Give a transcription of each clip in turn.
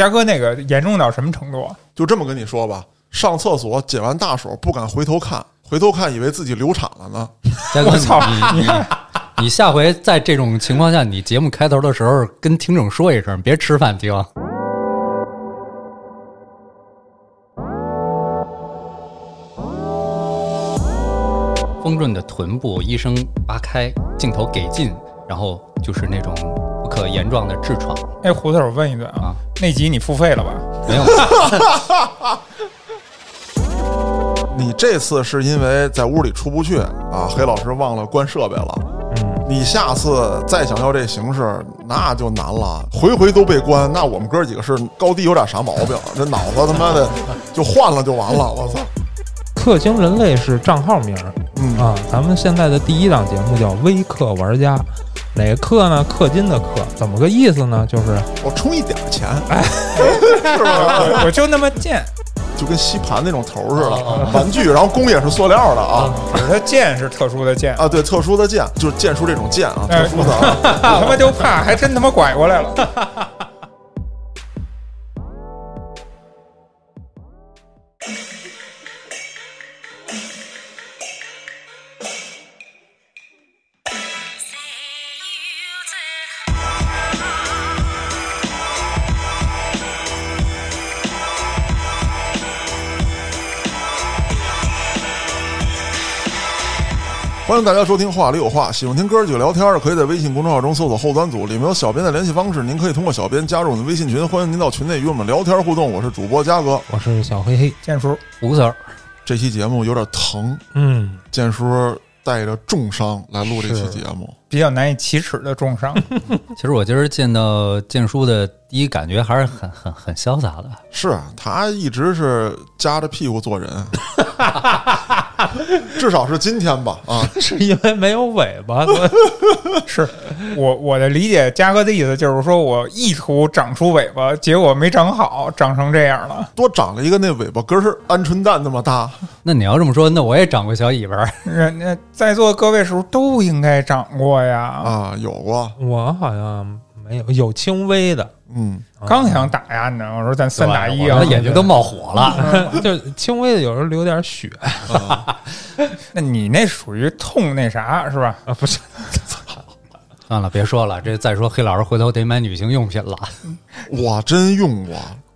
嘉哥那个严重到什么程度啊？就这么跟你说吧，上厕所解完大手不敢回头看，回头看以为自己流产了呢。嘉哥，我操你你你下回在这种情况下，你节目开头的时候跟听众说一声，别吃饭听。丰润的臀部医生扒开，镜头给进，然后就是那种不可言状的痔疮。哎，胡子，我问一嘴啊啊，那集你付费了吧？没有，你这次是因为在屋里出不去啊，黑老师忘了关设备了。嗯，你下次再想要这形式，那就难了，回回都被关，那我们哥几个是高低有点啥毛病，这脑子他妈的就换了就完了，我操！氪星人类是账号名儿嗯啊，咱们现在的第一档节目叫微氪玩家，哪个氪呢？氪金的氪，怎么个意思呢？就是我充一点钱，哎 我就那么贱，就跟吸盘那种头似的，玩具，然后弓也是塑料的啊只是它剑是特殊的剑，啊，对，特殊的剑，就是剑术这种剑啊，哎特殊的啊。我他妈就怕，还真他妈拐过来了。迎大家收听《话里有话》，喜欢听哥儿几个聊天的，可以在微信公众号中搜索“后端组”，里面有小编的联系方式，您可以通过小编加入我们的微信群，欢迎您到群内与我们聊天互动。我是主播嘉哥，我是小黑黑，建叔，胡子儿，这期节目有点疼，嗯，建叔带着重伤来录这期节目，比较难以启齿的重伤，其实我今儿见到建叔的第一感觉还是很很很潇洒的。是啊他一直是夹着屁股做人，至少是今天吧啊，是因为没有尾巴，是我我的理解，嘉哥的意思就是说我意图长出尾巴，结果没长好，长成这样了。多长了一个那尾巴根儿鹌鹑蛋那么大，那你要这么说，那我也长过小尾巴儿。人家在座各位是不是都应该长过呀？啊，有过，我好像没有，有轻微的，嗯，刚想打呀你知道吗，我说咱三打一啊。我，眼睛都冒火了。就轻微的，有时候流点血。那你那属于痛那啥是吧？啊，不是，算了，别说了，这再说黑老师回头得买女性用品了。我真用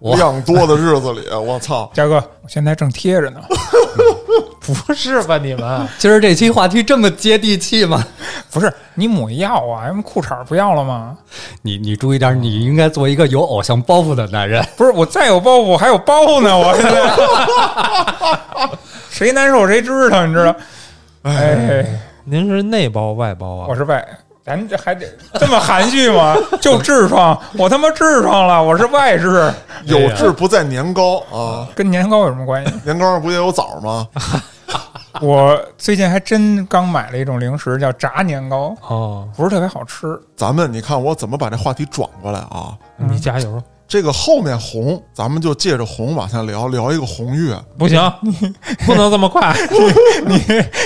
过，量多的日子里，我操，嘉哥，我现在正贴着呢。不是吧？你们 今儿这期话题这么接地气吗？不是你抹药啊？什么裤衩不要了吗？你你注意点，你应该做一个有偶像包袱的男人。不是，我再有包袱我还有包呢，我现在 谁难受谁知道，你知道？哎，您是内包外包啊？我是外，咱这还得这么含蓄吗？就痔疮，我他妈痔疮了，我是外痔，有痔不在年糕啊，跟年糕有什么关系？年糕上不也有枣吗？我最近还真刚买了一种零食，叫炸年糕，哦，不是特别好吃。咱们你看我怎么把这话题转过来啊？你加油！这个后面红，咱们就借着红往下聊，聊一个红月。不行，你 不能这么快，你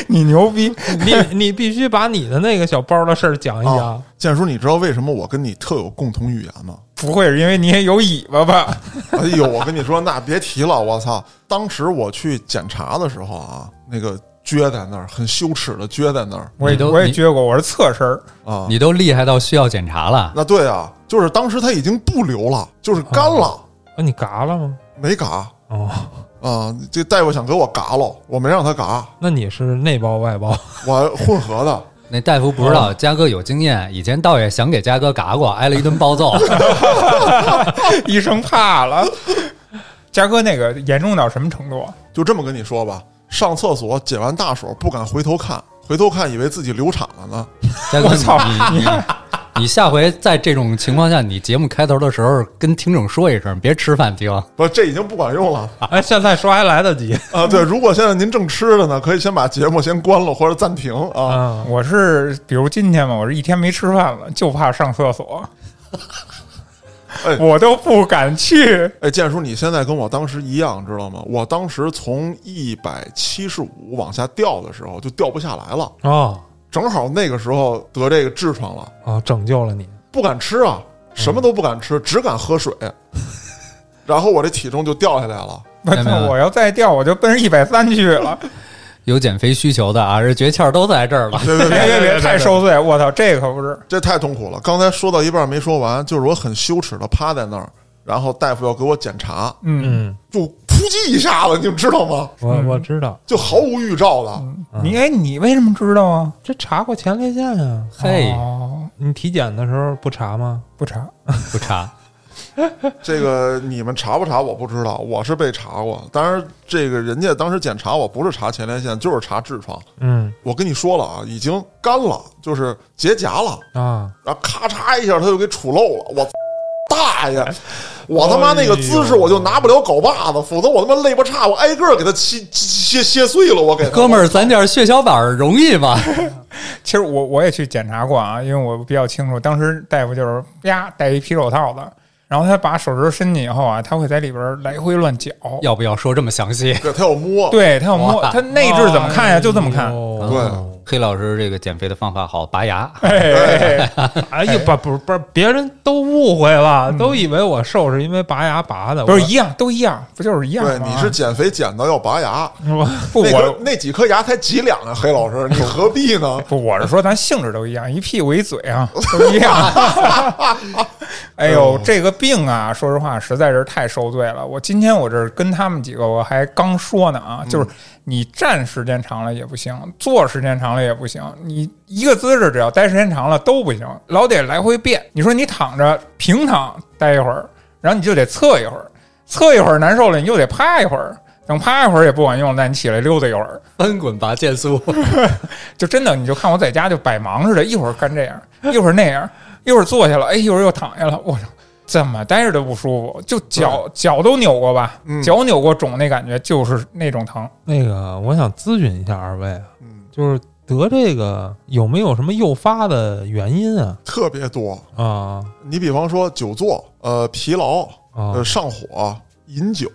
你牛逼，你你必须把你的那个小包的事儿讲一讲啊。建叔，你知道为什么我跟你特有共同语言吗？不会是因为你也有尾巴吧？哎呦，我跟你说，那别提了，我操！当时我去检查的时候啊，那个撅在那儿，很羞耻的撅在那儿我也都我也撅过，我是侧身儿。啊。你都厉害到需要检查了，那对啊，就是当时他已经不流了，就是干了，啊，你嘎了吗？没嘎哦，啊。这大夫想给我嘎了，我没让他嘎，那你是内包外包？我混合的。那大夫不知道嘉哥有经验，以前倒也想给嘉哥嘎过，挨了一顿暴揍。医生怕了。嘉哥那个严重到什么程度啊？就这么跟你说吧，上厕所解完大手不敢回头看，回头看以为自己流产了呢。嘉哥，我操你你你下回在这种情况下，你节目开头的时候跟听众说一声，别吃饭听。不，这已经不管用了哎，现在说还来得及啊！对，如果现在您正吃着呢，可以先把节目先关了或者暂停啊。啊！我是比如今天嘛，我是一天没吃饭了，就怕上厕所，哎我都不敢去。哎，建叔，你现在跟我当时一样，知道吗？我当时从一百七十五往下掉的时候就掉不下来了，哦正好那个时候得这个痔疮了，哦，拯救了你。不敢吃啊，什么都不敢吃，只敢喝水。然后我这体重就掉下来了。我明白了我要再掉，我就奔着一百三去了。有减肥需求的啊，这诀窍都在这儿了。别别别太受罪！我操，这可不是。这太痛苦了。刚才说到一半没说完，就是我很羞耻的趴在那儿，然后大夫要给我检查，嗯，嗯，就扑叽一下子，你们知道吗？我我知道，就毫无预兆的。你哎，你为什么知道啊？这查过前列腺啊？嘿，哦，你体检的时候不查吗？不查。不查，这个你们查不查我不知道，我是被查过。当然，这个人家当时检查我不是查前列腺，就是查痔疮。嗯我跟你说了啊，已经干了，就是结痂了，啊，然后咔嚓一下他就给杵漏了。我大爷！我他妈那个姿势，我就拿不了镐把子，否则我他妈肋巴叉，我挨个儿给他切切切碎了。我给他哥们儿，攒点血小板儿容易吗？其实我我也去检查过啊，因为我比较清楚，当时大夫就是呀戴一皮手套子，然后他把手指伸进以后啊，他会在里边来回乱搅。要不要说这么详细？对他要摸，对他要摸，他内置怎么看呀？就这么看。哎对黑老师这个减肥的方法好，拔牙。哎，哎呀，不不是不是，别人都误会了，都以为我瘦是因为拔牙拔的，不是一样，都一样，不就是一样吗？对，你是减肥减到要拔牙，我 不我那几颗牙才几两啊，黑老师，你何必呢？不，我是说咱性质都一样，一屁股一嘴啊，都一样。哎呦，这个病啊，说实话实在是太受罪了。我今天我这儿跟他们几个我还刚说呢啊，就是你站时间长了也不行，坐时间长了也不行，你一个姿势只要待时间长了都不行，老得来回变。你说你躺着平躺待一会儿，然后你就得侧一会儿，侧一会儿难受了，你又得趴一会儿。等趴一会儿也不管用，那你起来溜达一会儿，翻滚吧，剑苏！就真的，你就看我在家就百忙似的，一会儿干这样，一会儿那样，一会儿坐下了，哎，一会儿又躺下了，我操，怎么待着都不舒服，就脚脚都扭过吧，嗯脚扭过肿那感觉就是那种疼。那个我想咨询一下二位啊，嗯，就是得这个有没有什么诱发的原因啊？特别多。啊你比方说久坐、呃疲劳、啊呃上火、饮酒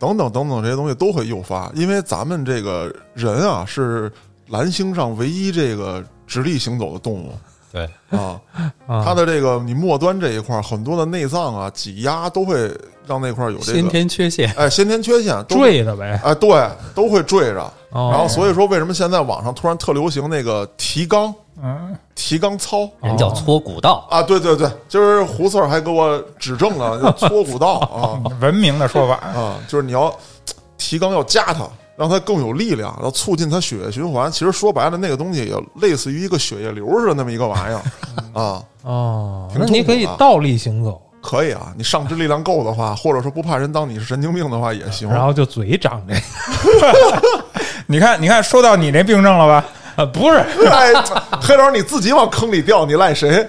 等等等等这些东西都会诱发，因为咱们这个人啊是蓝星上唯一这个直立行走的动物对，啊，啊！它的这个你末端这一块儿很多的内脏啊挤压都会让那块儿有这个先天缺陷。哎先天缺陷都坠的呗。哎对都会坠着，哦然后所以说为什么现在网上突然特流行那个提肛嗯，提肛操。人叫搓骨道，啊，对对对，今儿胡四儿还给我指正了，叫搓骨道啊 文明的说法。啊，就是你要提肛要加它，让它更有力量，要促进它血液循环。其实说白了，那个东西也类似于一个血液流似的那么一个玩意儿 啊，哦，那你可以倒立行走，可以啊。你上肢力量够的话，或者说不怕人当你是神经病的话也行。然后就嘴长这 你看，你看，说到你那病症了吧？啊，不是 哎，黑老师你自己往坑里掉，你赖谁？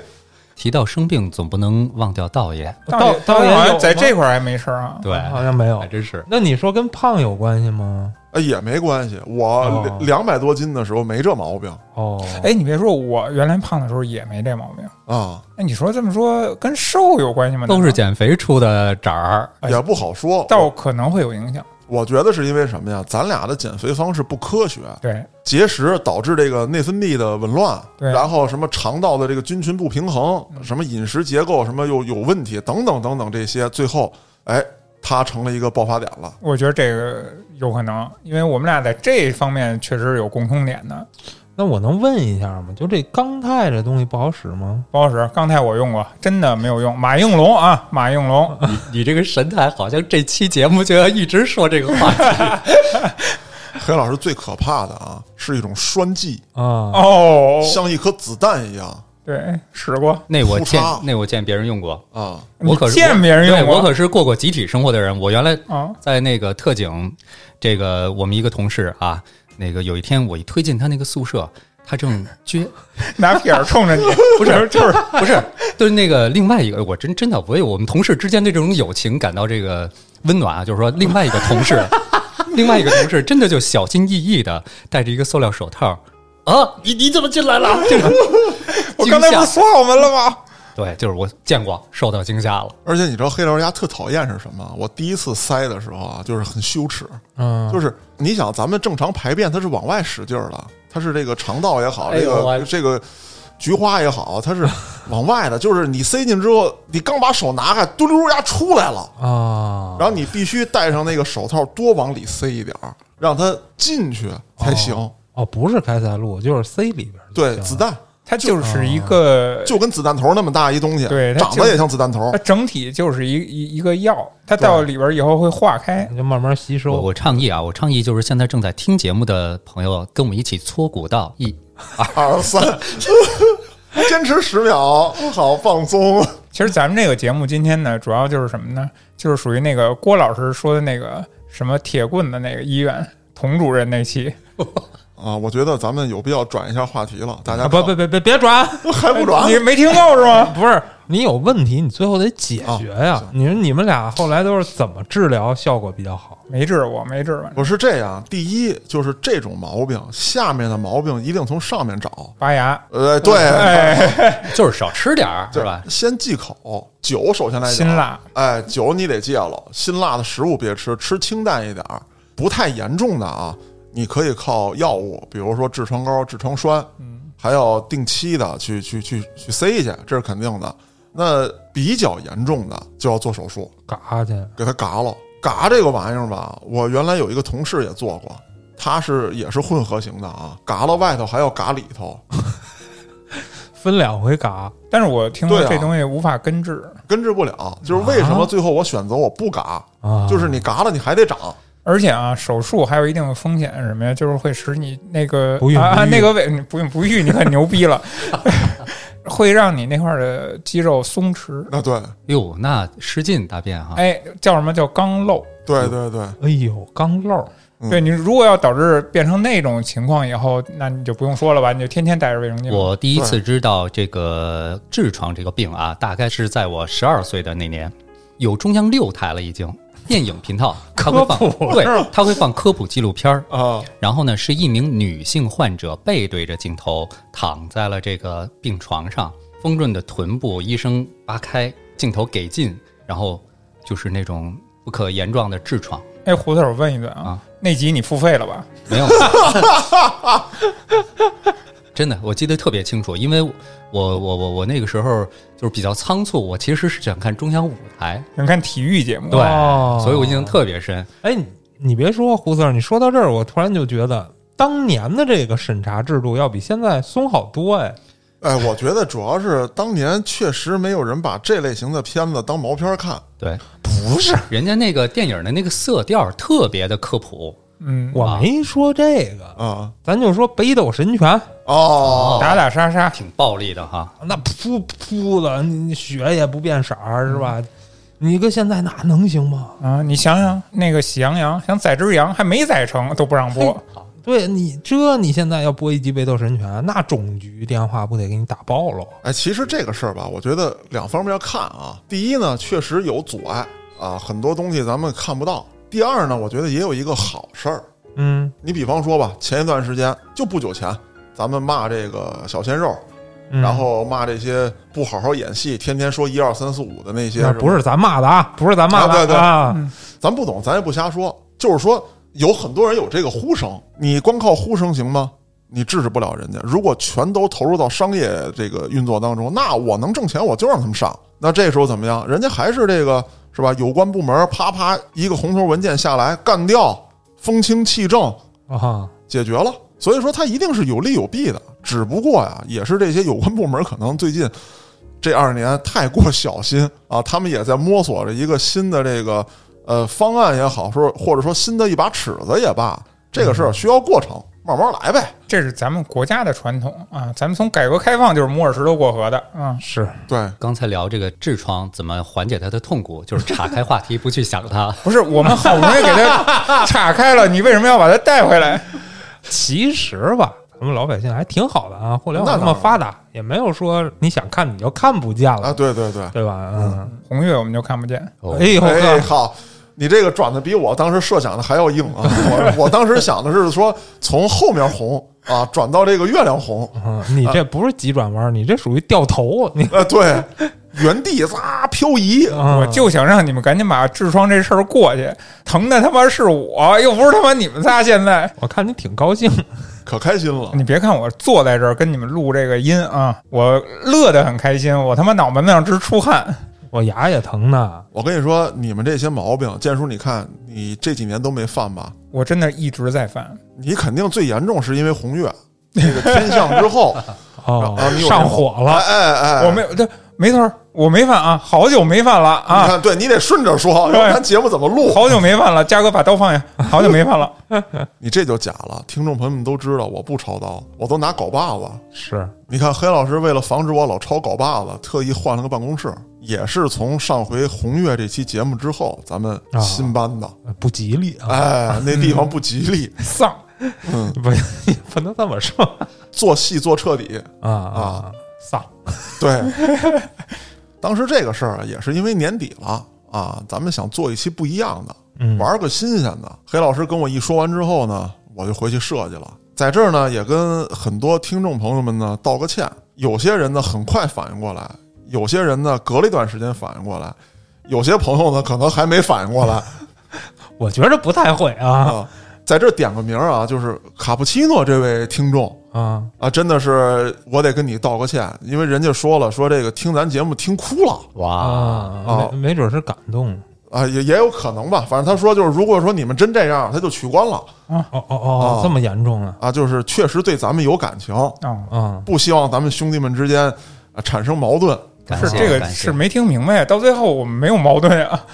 提到生病，总不能忘掉道爷。倒倒倒也好像在这块儿还没事儿啊。对，好像没有还。真是。那你说跟胖有关系吗？哎，也没关系。我哦两百多斤的时候没这毛病哦，哎，你别说，我原来胖的时候也没这毛病。啊，哎，你说这么说跟瘦有关系吗？都是减肥出的褶儿，哎也不好说。倒可能会有影响。我觉得是因为什么呀？咱俩的减肥方式不科学，对，节食导致这个内分泌的紊乱，对然后什么肠道的这个菌群不平衡，什么饮食结构什么又有问题，等等等等这些，最后哎，它成了一个爆发点了。我觉得这个有可能，因为我们俩在这方面确实有共通点的。那我能问一下吗？就这钢钛这东西不好使吗？不好使，钢泰我用过，真的没有用。马应龙啊，马应龙，你你这个神态，好像这期节目就要一直说这个话题。黑老师最可怕的啊，是一种栓剂，啊，哦，像一颗子弹一样对，使过。那我见那我见别人用过，啊。我可是见别人用过我可是过过集体生活的人。我原来啊，在那个特警，这个我们一个同事啊，那个有一天我一推进他那个宿舍，他正撅，拿屁眼冲着你，不是就是不是，就是那个另外一个，我真真的为我们同事之间的这种友情感到这个温暖啊，就是说另外一个同事，另外一个同事真的就小心翼翼的戴着一个塑料手套啊，你你怎么进来了？我刚才不是说我们了吗？对，就是我见过，受到惊吓了。而且你知道黑老师家特讨厌是什么？我第一次塞的时候啊，就是很羞耻，嗯，就是你想咱们正常排便，它是往外使劲儿的，它是这个肠道也好，这个哎这个菊花也好，它是往外的，就是你塞进之后，你刚把手拿开，嘟噜呀出来了。啊，然后你必须戴上那个手套，多往里塞一点儿，让它进去才行。哦，不是开塞露，就是塞里边儿对，子弹它就是一个，就跟子弹头那么大一东西，对它长得也像子弹头它。整体就是一一一个药，它到里边以后会化开。就慢慢吸我收。我倡议啊，我倡议就是现在正在听节目的朋友跟我们一起搓骨道，一二三，坚持十秒，好放松。其实咱们这个节目今天呢，主要就是什么呢？就是属于那个郭老师说的那个什么铁棍的那个医院童主任那期，啊，我觉得咱们有必要转一下话题了。大家啊，不不别别别转，还不转？你没听够是吗？不是你有问题，你最后得解决呀啊。你说你们俩后来都是怎么治疗效果比较好？没治过没治过，我是这样，第一就是这种毛病，下面的毛病一定从上面找。拔牙，呃，对，哎，就是少吃点儿，是吧？先忌口，酒首先来讲，辛辣，哎，酒你得戒了，辛辣的食物别吃，吃清淡一点儿，不太严重的啊，你可以靠药物，比如说痔疮膏、痔疮栓，嗯，还要定期的去去去去塞去，这是肯定的。那比较严重的就要做手术，嘎去，给它嘎了。嘎这个玩意儿吧，我原来有一个同事也做过，他是也是混合型的啊，嘎了外头还要嘎里头，分两回嘎。但是我听说这东西无法根治，根治不了。就是为什么最后我选择我不嘎，啊，就是你嘎了你还得长。而且啊，手术还有一定的风险是什么呀？就是会使你那个不孕啊那个位不孕不育，你很牛逼了，会让你那块儿的肌肉松弛。啊，对哟，那失禁大便哈，哎，叫什么叫肛瘘？对对对，哎呦，肛漏儿嗯对你如果要导致变成那种情况以后，那你就不用说了吧，你就天天带着卫生巾。我第一次知道这个痔疮这个病啊，大概是在我十二岁的那年，有中央六台了已经。电影频道，它会放科普对是吧，它会放科普纪录片儿。啊，然后呢，是一名女性患者背对着镜头躺在了这个病床上，丰润的臀部，医生扒开，镜头给近，然后就是那种不可言状的痔疮。哎，胡子，我问一嘴啊，啊。那集你付费了吧？没有，真的，我记得特别清楚，因为我我我我那个时候就是比较仓促，我其实是想看中央五台，想看体育节目，对，哦所以我印象特别深。哎，你你别说胡 Sir，，你说到这儿，我突然就觉得当年的这个审查制度要比现在松好多哎。哎，我觉得主要是当年确实没有人把这类型的片子当毛片看。对，不是，人家那个电影的那个色调特别的科普，嗯，我没说这个，啊咱就说北斗神拳，哦，打打杀杀，挺暴力的哈。那噗噗的，你血也不变色儿是吧？你搁现在哪能行吗？啊，你想想那个喜羊羊想宰只羊还没宰成都不让播，对你这你现在要播一集北斗神拳，那总局电话不得给你打爆喽？哎，其实这个事儿吧，我觉得两方面看啊。第一呢，确实有阻碍啊，很多东西咱们看不到。第二呢，我觉得也有一个好事儿。嗯，你比方说吧，前一段时间就不久前，咱们骂这个小鲜肉，嗯然后骂这些不好好演戏，天天说一二三四五的那些，那不是咱骂的啊，不是咱骂的啊对对啊，咱不懂，咱也不瞎说。就是说，有很多人有这个呼声，你光靠呼声行吗？你制止不了人家。如果全都投入到商业这个运作当中，那我能挣钱，我就让他们上。那这时候怎么样？人家还是这个是吧？有关部门啪啪一个红头文件下来，干掉，风清气正，啊，解决了。所以说，它一定是有利有弊的。只不过呀，也是这些有关部门可能最近这二年太过小心啊，他们也在摸索着一个新的这个呃方案也好，说或者说新的一把尺子也罢，这个事儿需要过程，慢慢来呗。这是咱们国家的传统啊，咱们从改革开放就是摸着石头过河的啊。是对，刚才聊这个痔疮怎么缓解它的痛苦，就是岔开话题不去想它。不是，我们好不容易给它岔开了，你为什么要把它带回来？其实吧，咱们老百姓还挺好的啊，互联网那么发达，也没有说你想看你就看不见了，啊，对对对。对吧？嗯，红月我们就看不见，哦哎呦哎，呵，好，你这个转的比我当时设想的还要硬啊！我我当时想的是说，从后面红啊转到这个月亮红，嗯你这不是急转弯，你这属于掉头，你呃，对，原地咋漂移，啊我就想让你们赶紧把痔疮这事儿过去，疼的他妈是我，又不是他妈你们仨。现在我看你挺高兴，可开心了。你别看我坐在这儿跟你们录这个音啊，我乐得很开心，我他妈脑门子上直出汗。我牙也疼呢。我跟你说，你们这些毛病，建叔，你看你这几年都没犯吧？我真的一直在犯。你肯定最严重是因为红月那个天象之后，哦啊你上火哎了，哎哎，我没有，对，没错儿，我没犯啊，好久没犯了啊你啊，看，对你得顺着说，要不对然节目怎么录？好久没犯了。嘉哥把刀放下，好久没犯了。你这就假了，听众朋友们都知道，我不抄刀，我都拿镐把子。是你看，黑老师为了防止我老抄镐把子，特意换了个办公室，也是从上回红月这期节目之后，咱们啊新搬的。不吉利啊！哎，那地方不吉利，丧，嗯，不不能这么说做戏做彻底。啊啊！丧 对，当时这个事儿啊也是因为年底了啊，咱们想做一期不一样的，嗯玩个新鲜的。黑老师跟我一说完之后呢，我就回去设计了。在这儿呢，也跟很多听众朋友们呢道个歉。有些人呢很快反应过来，有些人呢隔了一段时间反应过来，有些朋友呢可能还没反应过来 我觉着不太会啊啊。在这点个名儿啊，就是卡布奇诺这位听众啊！啊，真的是我得跟你道个歉，因为人家说了，说这个听咱节目听哭了。哇，啊，哦没没准是感动。啊，也也有可能吧。反正他说就是，如果说你们真这样，他就取关了啊哦哦哦啊，这么严重啊！啊。就是确实对咱们有感情，啊，啊，不希望咱们兄弟们之间啊产生矛盾。感谢是这个是没听明白，到最后我们没有矛盾 啊。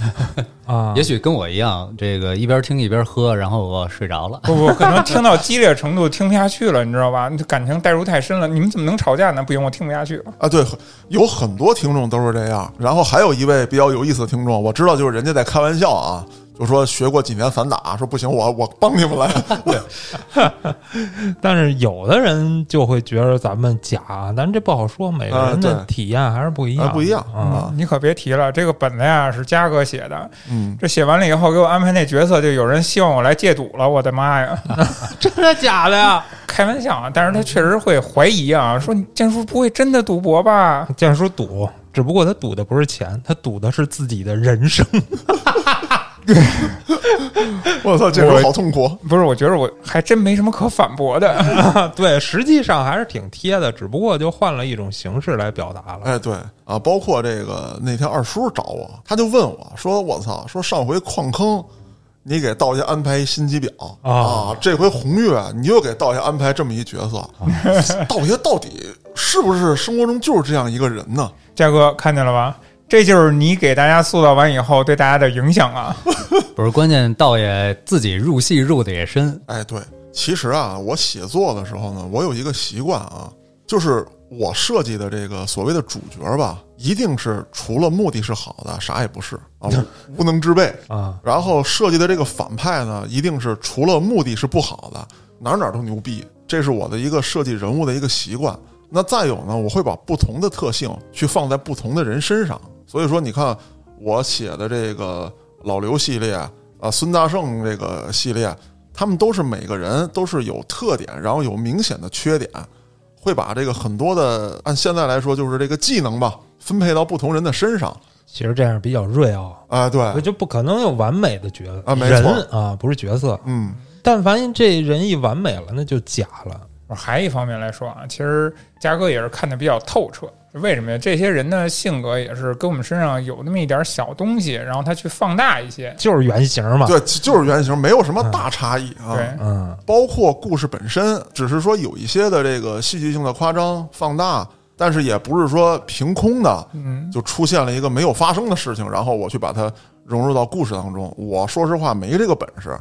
啊，也许跟我一样，这个一边听一边喝，然后我睡着了。不不，可能听到激烈程度听不下去了，你知道吧？感情代入太深了。你们怎么能吵架呢？不行，我听不下去了。啊，对，有很多听众都是这样。然后还有一位比较有意思的听众，我知道就是人家在开玩笑啊，就说学过几年散打，说不行，我我帮你们来。但是有的人就会觉得咱们假，但是这不好说，每个人的体验还是不一样不一样啊。啊你可别提了，这个本子呀是嘉哥写的，嗯，这写完了以后给我安排那角色，就有人希望我来戒赌了。我的妈呀！真的假的呀？开玩笑啊，但是他确实会怀疑啊，说你建叔不会真的赌博吧？建叔赌，只不过他赌的不是钱，他赌的是自己的人生。我操，这我人好痛苦。不是，我觉得我还真没什么可反驳的。对，实际上还是挺贴的，只不过就换了一种形式来表达了。哎，对啊，包括这个那天二叔找我，他就问我说：“我操，说上回矿坑，你给道爷安排一心机婊啊啊，这回红月你又给道爷安排这么一角色，道爷到底是不是生活中就是这样一个人呢？嘉哥看见了吧？这就是你给大家塑造完以后对大家的影响啊！不是关键，道爷自己入戏入的也深，哎，对，其实啊，我写作的时候呢，我有一个习惯啊，就是我设计的这个所谓的主角吧，一定是除了目的是好的，啥也不是啊，无能之辈。啊，然后设计的这个反派呢，一定是除了目的是不好的，哪儿哪儿都牛逼，这是我的一个设计人物的一个习惯。那再有呢，我会把不同的特性去放在不同的人身上。所以说，你看我写的这个老刘系列啊，孙大圣这个系列，他们都是每个人都是有特点，然后有明显的缺点，会把这个很多的按现在来说就是这个技能吧，分配到不同人的身上。其实这样比较锐奥，啊，对，就不可能有完美的角啊没错人啊，不是角色。嗯，但凡这人一完美了，那就假了。还一方面来说啊，其实嘉哥也是看的比较透彻。为什么呀？这些人的性格也是跟我们身上有那么一点小东西，然后他去放大一些。就是原型嘛。对，就是原型，没有什么大差异啊。对，嗯，包括故事本身，只是说有一些的这个戏剧性的夸张、放大，但是也不是说凭空的嗯，就出现了一个没有发生的事情，然后我去把它融入到故事当中。我说实话没这个本事，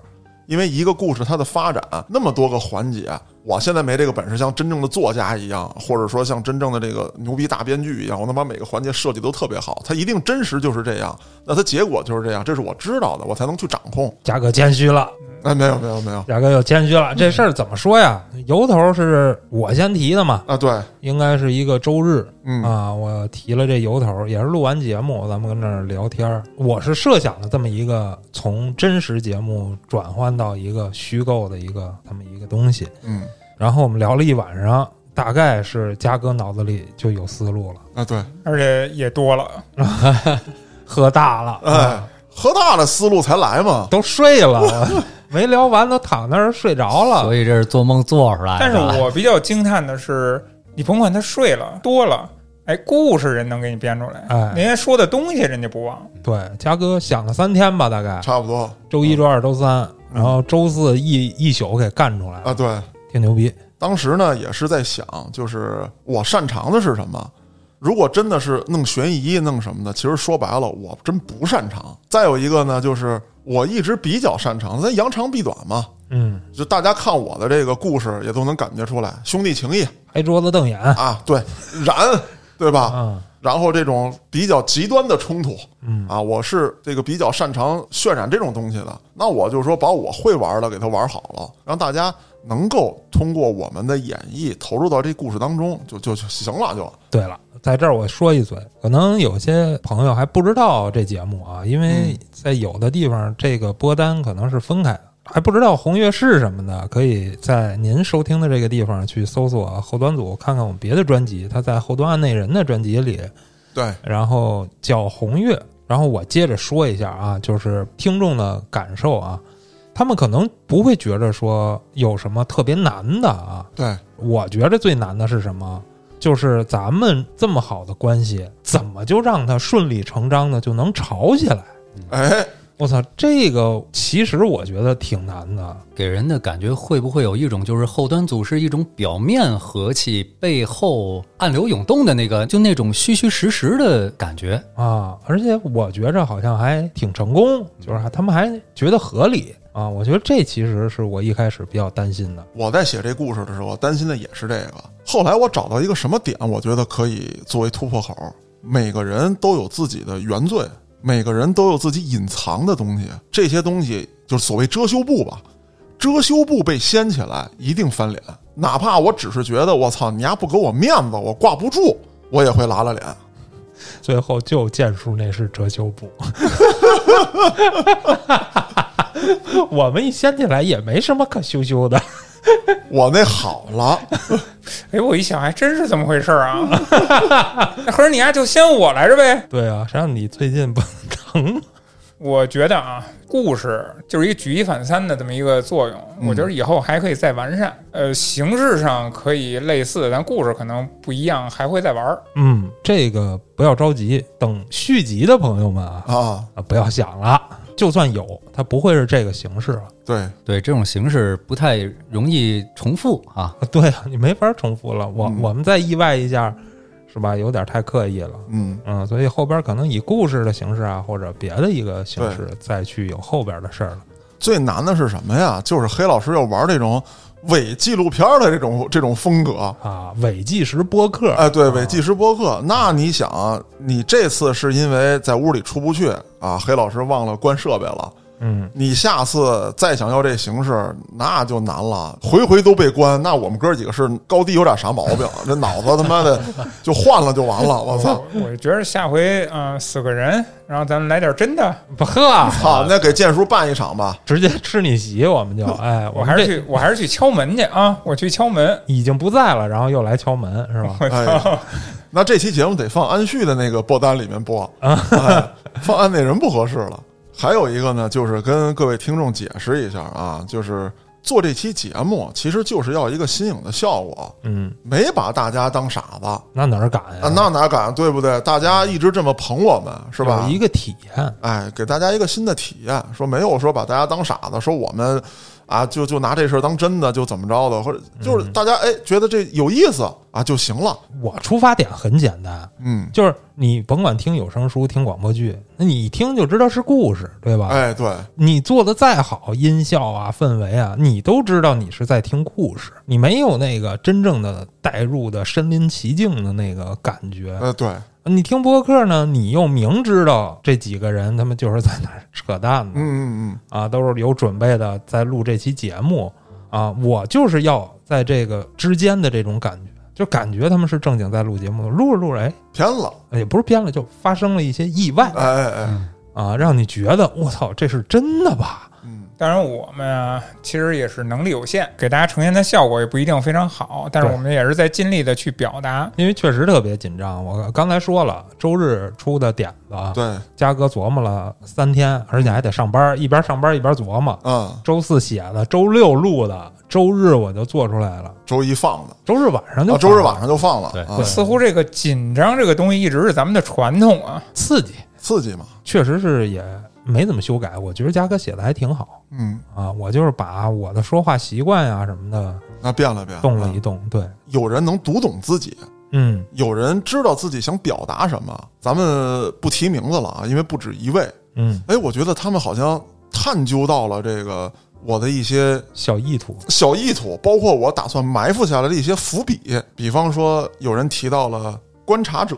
因为一个故事它的发展那么多个环节，我现在没这个本事，像真正的作家一样，或者说像真正的这个牛逼大编剧一样，我能把每个环节设计都特别好，它一定真实就是这样，那它结果就是这样，这是我知道的，我才能去掌控。价格谦虚了，哎，没有没有没有嘉哥又谦虚了。这事儿怎么说呀？由头是我先提的嘛，啊，对，应该是一个周日嗯啊，我提了这由头，也是录完节目，咱们跟这儿聊天儿。我是设想的这么一个从真实节目转换到一个虚构的一个这么一个东西，嗯然后我们聊了一晚上，大概是嘉哥脑子里就有思路了，啊对，而且也多了。喝大了，哎，喝大了思路才来嘛。都睡了，没聊完都躺那儿睡着了。所以这是做梦做出来的。但是我比较惊叹的是，你甭管他睡了多了，哎，故事人能给你编出来，哎人家说的东西人家不忘。对，嘉哥想了三天吧，大概差不多周一、周二、周三，然后周四一一宿给干出来了，啊。对，挺牛逼。当时呢也是在想，就是我擅长的是什么。如果真的是弄悬疑、弄什么的，其实说白了，我真不擅长。再有一个呢，就是我一直比较擅长，咱扬长避短嘛。嗯，就大家看我的这个故事，也都能感觉出来，兄弟情谊拍桌子瞪眼啊，对，燃，对吧？啊，然后这种比较极端的冲突，嗯啊，我是这个比较擅长渲染这种东西的。那我就说把我会玩的给他玩好了，让大家能够通过我们的演绎投入到这故事当中，就就就行了，就。对了，在这儿我说一嘴，可能有些朋友还不知道这节目啊，因为在有的地方这个播单可能是分开的，还不知道红月是什么的，可以在您收听的这个地方去搜索后端组，看看我们别的专辑，他在后端案内人的专辑里，对，然后叫红月。然后我接着说一下啊，就是听众的感受啊，他们可能不会觉着说有什么特别难的啊，对，我觉着最难的是什么？就是咱们这么好的关系，怎么就让它顺理成章的就能吵起来？哎，我操，这个其实我觉得挺难的。给人的感觉会不会有一种就是后端组是一种表面和气，背后暗流涌动的那个，就那种虚虚实实的感觉？啊，而且我觉着好像还挺成功，就是还他们还觉得合理啊。我觉得这其实是我一开始比较担心的。我在写这故事的时候，担心的也是这个。后来我找到一个什么点，我觉得可以作为突破口。每个人都有自己的原罪，每个人都有自己隐藏的东西，这些东西就是所谓遮羞布吧。遮羞布被掀起来，一定翻脸。哪怕我只是觉得我操，你丫不给我面子，我挂不住，我也会拉拉脸。最后就剑叔那是遮羞布，我们一掀起来也没什么可羞羞的。我那好了，哎，我一想还真是这么回事儿啊。那合着你丫就掀我来着呗？对啊，谁让你最近不疼？我觉得啊，故事就是一个举一反三的这么一个作用。嗯我觉得以后还可以再完善。呃，形式上可以类似，但故事可能不一样，还会再玩儿。嗯，这个不要着急，等续集的朋友们啊啊，啊不要想了，就算有，它不会是这个形式了。对，对，这种形式不太容易重复啊。啊 对啊，你没法重复了。我、嗯我们再意外一下，是吧？有点太刻意了。嗯，嗯，所以后边可能以故事的形式啊，或者别的一个形式再去有后边的事儿了。最难的是什么呀？就是黑老师要玩这种伪纪录片的这种这种风格。啊，伪纪实播客，哎，对，啊伪纪实播客。那你想，你这次是因为在屋里出不去啊，黑老师忘了关设备了。嗯，你下次再想要这形式，那就难了，回回都被关。那我们哥几个是高低有点啥毛病，这脑子他妈的 就换了就完了。我操！我我觉得下回嗯、呃四个人，然后咱们来点真的。不呵，好，那给建叔办一场吧。直接吃你席，我们就哎，我还是去我还是去敲门去啊！我去敲门。已经不在了，然后又来敲门，是吧？我哎那这期节目得放安旭的那个播单里面播，哎、放安那人不合适了。还有一个呢，就是跟各位听众解释一下啊，就是做这期节目其实就是要一个新颖的效果，嗯，没把大家当傻子啊，那哪儿敢呀？那哪敢对不对？大家一直这么捧我们是吧有？一个体验，哎，给大家一个新的体验，说没有说把大家当傻子，说我们啊就就拿这事儿当真的，就怎么着的，或者就是大家哎觉得这有意思啊就行了，我出发点很简单，嗯，就是你甭管听有声书、听广播剧，那你一听就知道是故事，对吧？哎对，你做的再好，音效啊、氛围啊，你都知道你是在听故事，你没有那个真正的带入的身临其境的那个感觉。呃对，你听播客呢，你又明知道这几个人他们就是在那扯淡呢，嗯嗯嗯。啊，都是有准备的在录这期节目啊，我就是要在这个之间的这种感觉，就感觉他们是正经在录节目，录着录着，哎，嗯，偏了，也不是偏了，就发生了一些意外。哎哎哎，啊，让你觉得我操，这是真的吧？嗯，当然，我们啊，其实也是能力有限，给大家呈现的效果也不一定非常好，但是我们也是在尽力的去表达。因为确实特别紧张。我刚才说了，周日出的点子，对，嘉哥琢磨了三天，而且还得上班，一边上班一边琢磨。嗯，周四写的，周六录的，周日我就做出来了，周一放的，周日晚上就啊，周日晚上上就放了，对。啊似乎这个紧张这个东西一直是咱们的传统啊。刺激，刺激嘛，确实是也没怎么修改。我觉得嘉哥写的还挺好嗯，啊，我就是把我的说话习惯呀什么的那变了变，动了一动，对，有人能读懂自己，嗯有人知道自己想表达什么。咱们不提名字了啊，因为不止一位。嗯，哎，我觉得他们好像探究到了这个我的一些小意图，小意图，包括我打算埋伏下来的一些伏笔。比方说，有人提到了观察者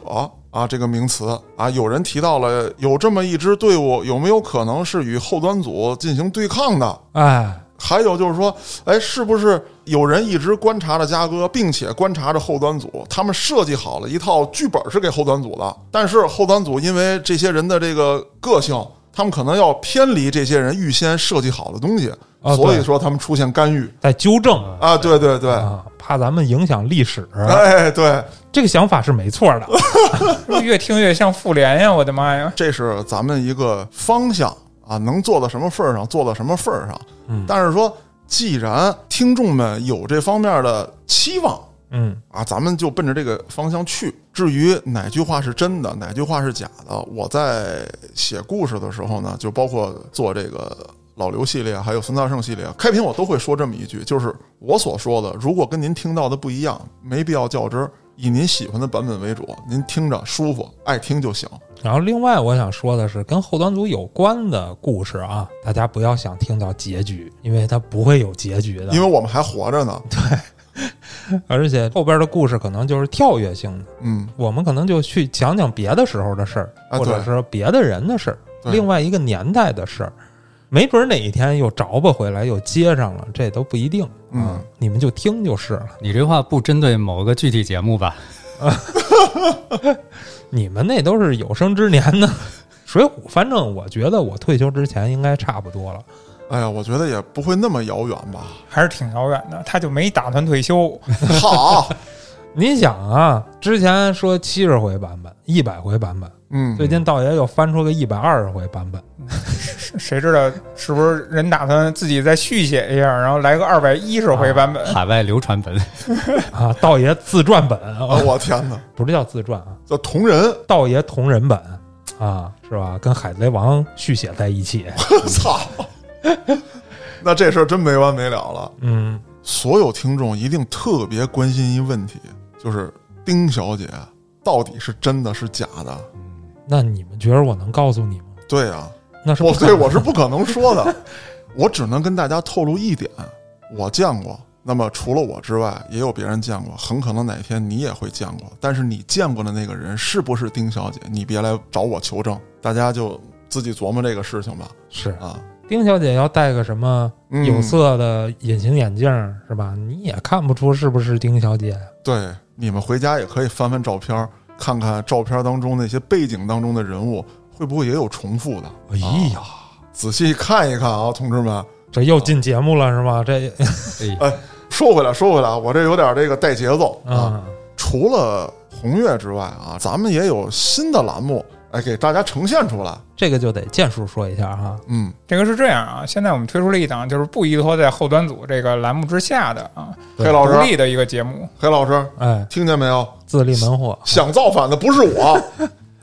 啊这个名词啊，有人提到了有这么一支队伍，有没有可能是与后端组进行对抗的？哎，还有就是说，哎，是不是有人一直观察着嘉哥，并且观察着后端组？他们设计好了一套剧本是给后端组的，但是后端组因为这些人的这个个性，他们可能要偏离这些人预先设计好的东西，哦所以说他们出现干预在纠正啊！对对对，啊，怕咱们影响历史，哎，对，这个想法是没错的。越听越像复联呀！我的妈呀！这是咱们一个方向啊，能做到什么份儿上，做到什么份儿上。嗯但是说，既然听众们有这方面的期望，嗯啊，咱们就奔着这个方向去。至于哪句话是真的，哪句话是假的，我在写故事的时候呢，就包括做这个老刘系列，还有孙大圣系列，开篇我都会说这么一句，就是我所说的，如果跟您听到的不一样，没必要较真儿，以您喜欢的版本为主，您听着舒服，爱听就行。然后，另外我想说的是，跟后端组有关的故事啊，大家不要想听到结局，因为它不会有结局的。因为我们还活着呢。而且后边的故事可能就是跳跃性的，嗯，我们可能就去讲讲别的时候的事儿，啊或者是别的人的事儿，另外一个年代的事儿，没准哪一天又着吧回来又接上了，这都不一定。嗯啊，你们就听就是了。你这话不针对某个具体节目吧？你们那都是有生之年呢。水浒，反正我觉得我退休之前应该差不多了。哎呀，我觉得也不会那么遥远吧。还是挺遥远的，他就没打算退休。好，你想啊，之前说七十回版本、一百回版本，嗯，最近道爷又翻出个一百二十回版本。谁知道是不是人打算自己再续写一下，然后来个二百一十回版本？海外流传本，啊，道爷自传本啊，啊，我天哪，不是叫自传啊，叫同人，道爷同人本啊，是吧？跟海贼王续写在一起。我操！那这事儿真没完没了了。嗯，所有听众一定特别关心一问题，就是丁小姐到底是真的是假的？那你们觉得我能告诉你吗？对啊，那是我对我是不可能说的，我只能跟大家透露一点，我见过。那么除了我之外，也有别人见过，很可能哪天你也会见过。但是你见过的那个人是不是丁小姐，你别来找我求证，大家就自己琢磨这个事情吧。是啊，丁小姐要戴个什么嗯有色的隐形眼镜儿是吧？你也看不出是不是丁小姐。对，你们回家也可以翻翻照片，看看照片当中那些背景当中的人物会不会也有重复的。哎呀，仔细看一看啊，同志们。这又进节目了是吧？这哎，说回来，说回来，我这有点这个带节奏啊。啊，除了红月之外啊，咱们也有新的栏目，哎，给大家呈现出来。这个就得建叔说一下哈。嗯，这个是这样啊，现在我们推出了一档就是不依托在后端组这个栏目之下的啊，黑老师，独立的一个节目。黑老师，哎，听见没有？自立门户，想造反的不是我，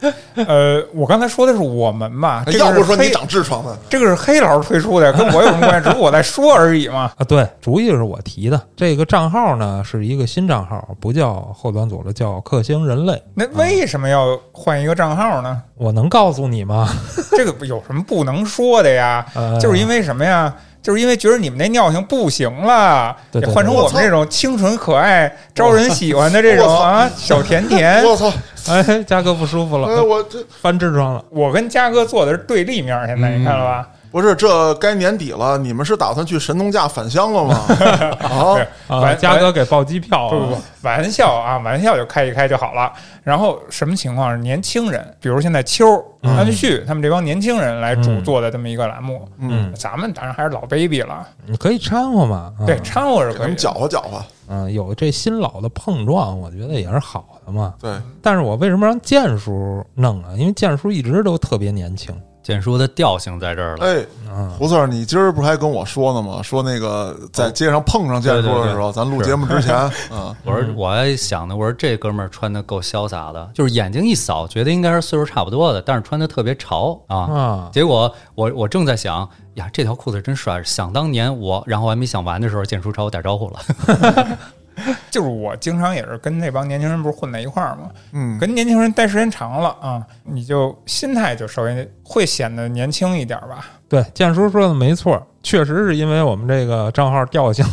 呃，我刚才说的是我们吧，这个要不说你黑长痔疮呢。这个是黑老师推出的，跟我有什么关系？只不过我在说而已嘛。啊，对，主意是我提的。这个账号呢是一个新账号，不叫后端组了，叫克星人类。那为什么要换一个账号呢？我能告诉你吗？这个有什么不能说的呀？呃就是因为什么呀？就是因为觉得你们那尿性不行了，对对得换成我们这种清纯可爱、招人喜欢的这种啊小甜甜。我操！哎，嘉哥不舒服了，哎，我这翻痔疮了。我跟嘉哥坐的是对立面，现在嗯你看了吧？不是，这该年底了，你们是打算去神农架返乡了吗？啊，对啊，完嘉哥给报机票不不不了，，玩笑啊，玩笑就开一开就好了。然后什么情况是年轻人，比如现在秋安旭他们这帮年轻人来主嗯做的这么一个栏目，嗯，咱们当然还是老 baby 了，你可以掺和嘛。啊对，掺和是可以的。搅和搅和。嗯，有这新老的碰撞，我觉得也是好的嘛。对，但是我为什么让建叔弄啊？因为建叔一直都特别年轻。简叔的调性在这儿了。哎，嗯，胡四儿，你今儿不是还跟我说呢吗？说那个在街上碰上建叔的时候，咱录节目之前，嗯，我说我还想呢，我说这哥们儿穿的够潇洒的，就是眼睛一扫，觉得应该是岁数差不多的，但是穿的特别潮啊。啊，结果我我正在想呀，这条裤子真帅。想当年我，然后还没想完的时候，建叔朝我打招呼了。就是我经常也是跟那帮年轻人不是混在一块儿嘛，嗯，跟年轻人待时间长了啊，你就心态就稍微会显得年轻一点吧。对，建叔说的没错，确实是因为我们这个账号调性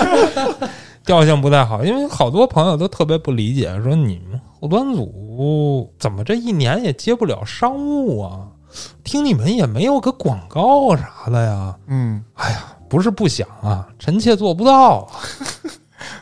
调性不太好，因为好多朋友都特别不理解，说你们后端组怎么这一年也接不了商务啊？听你们也没有个广告啥的呀？嗯，哎呀不是不想啊，臣妾做不到啊。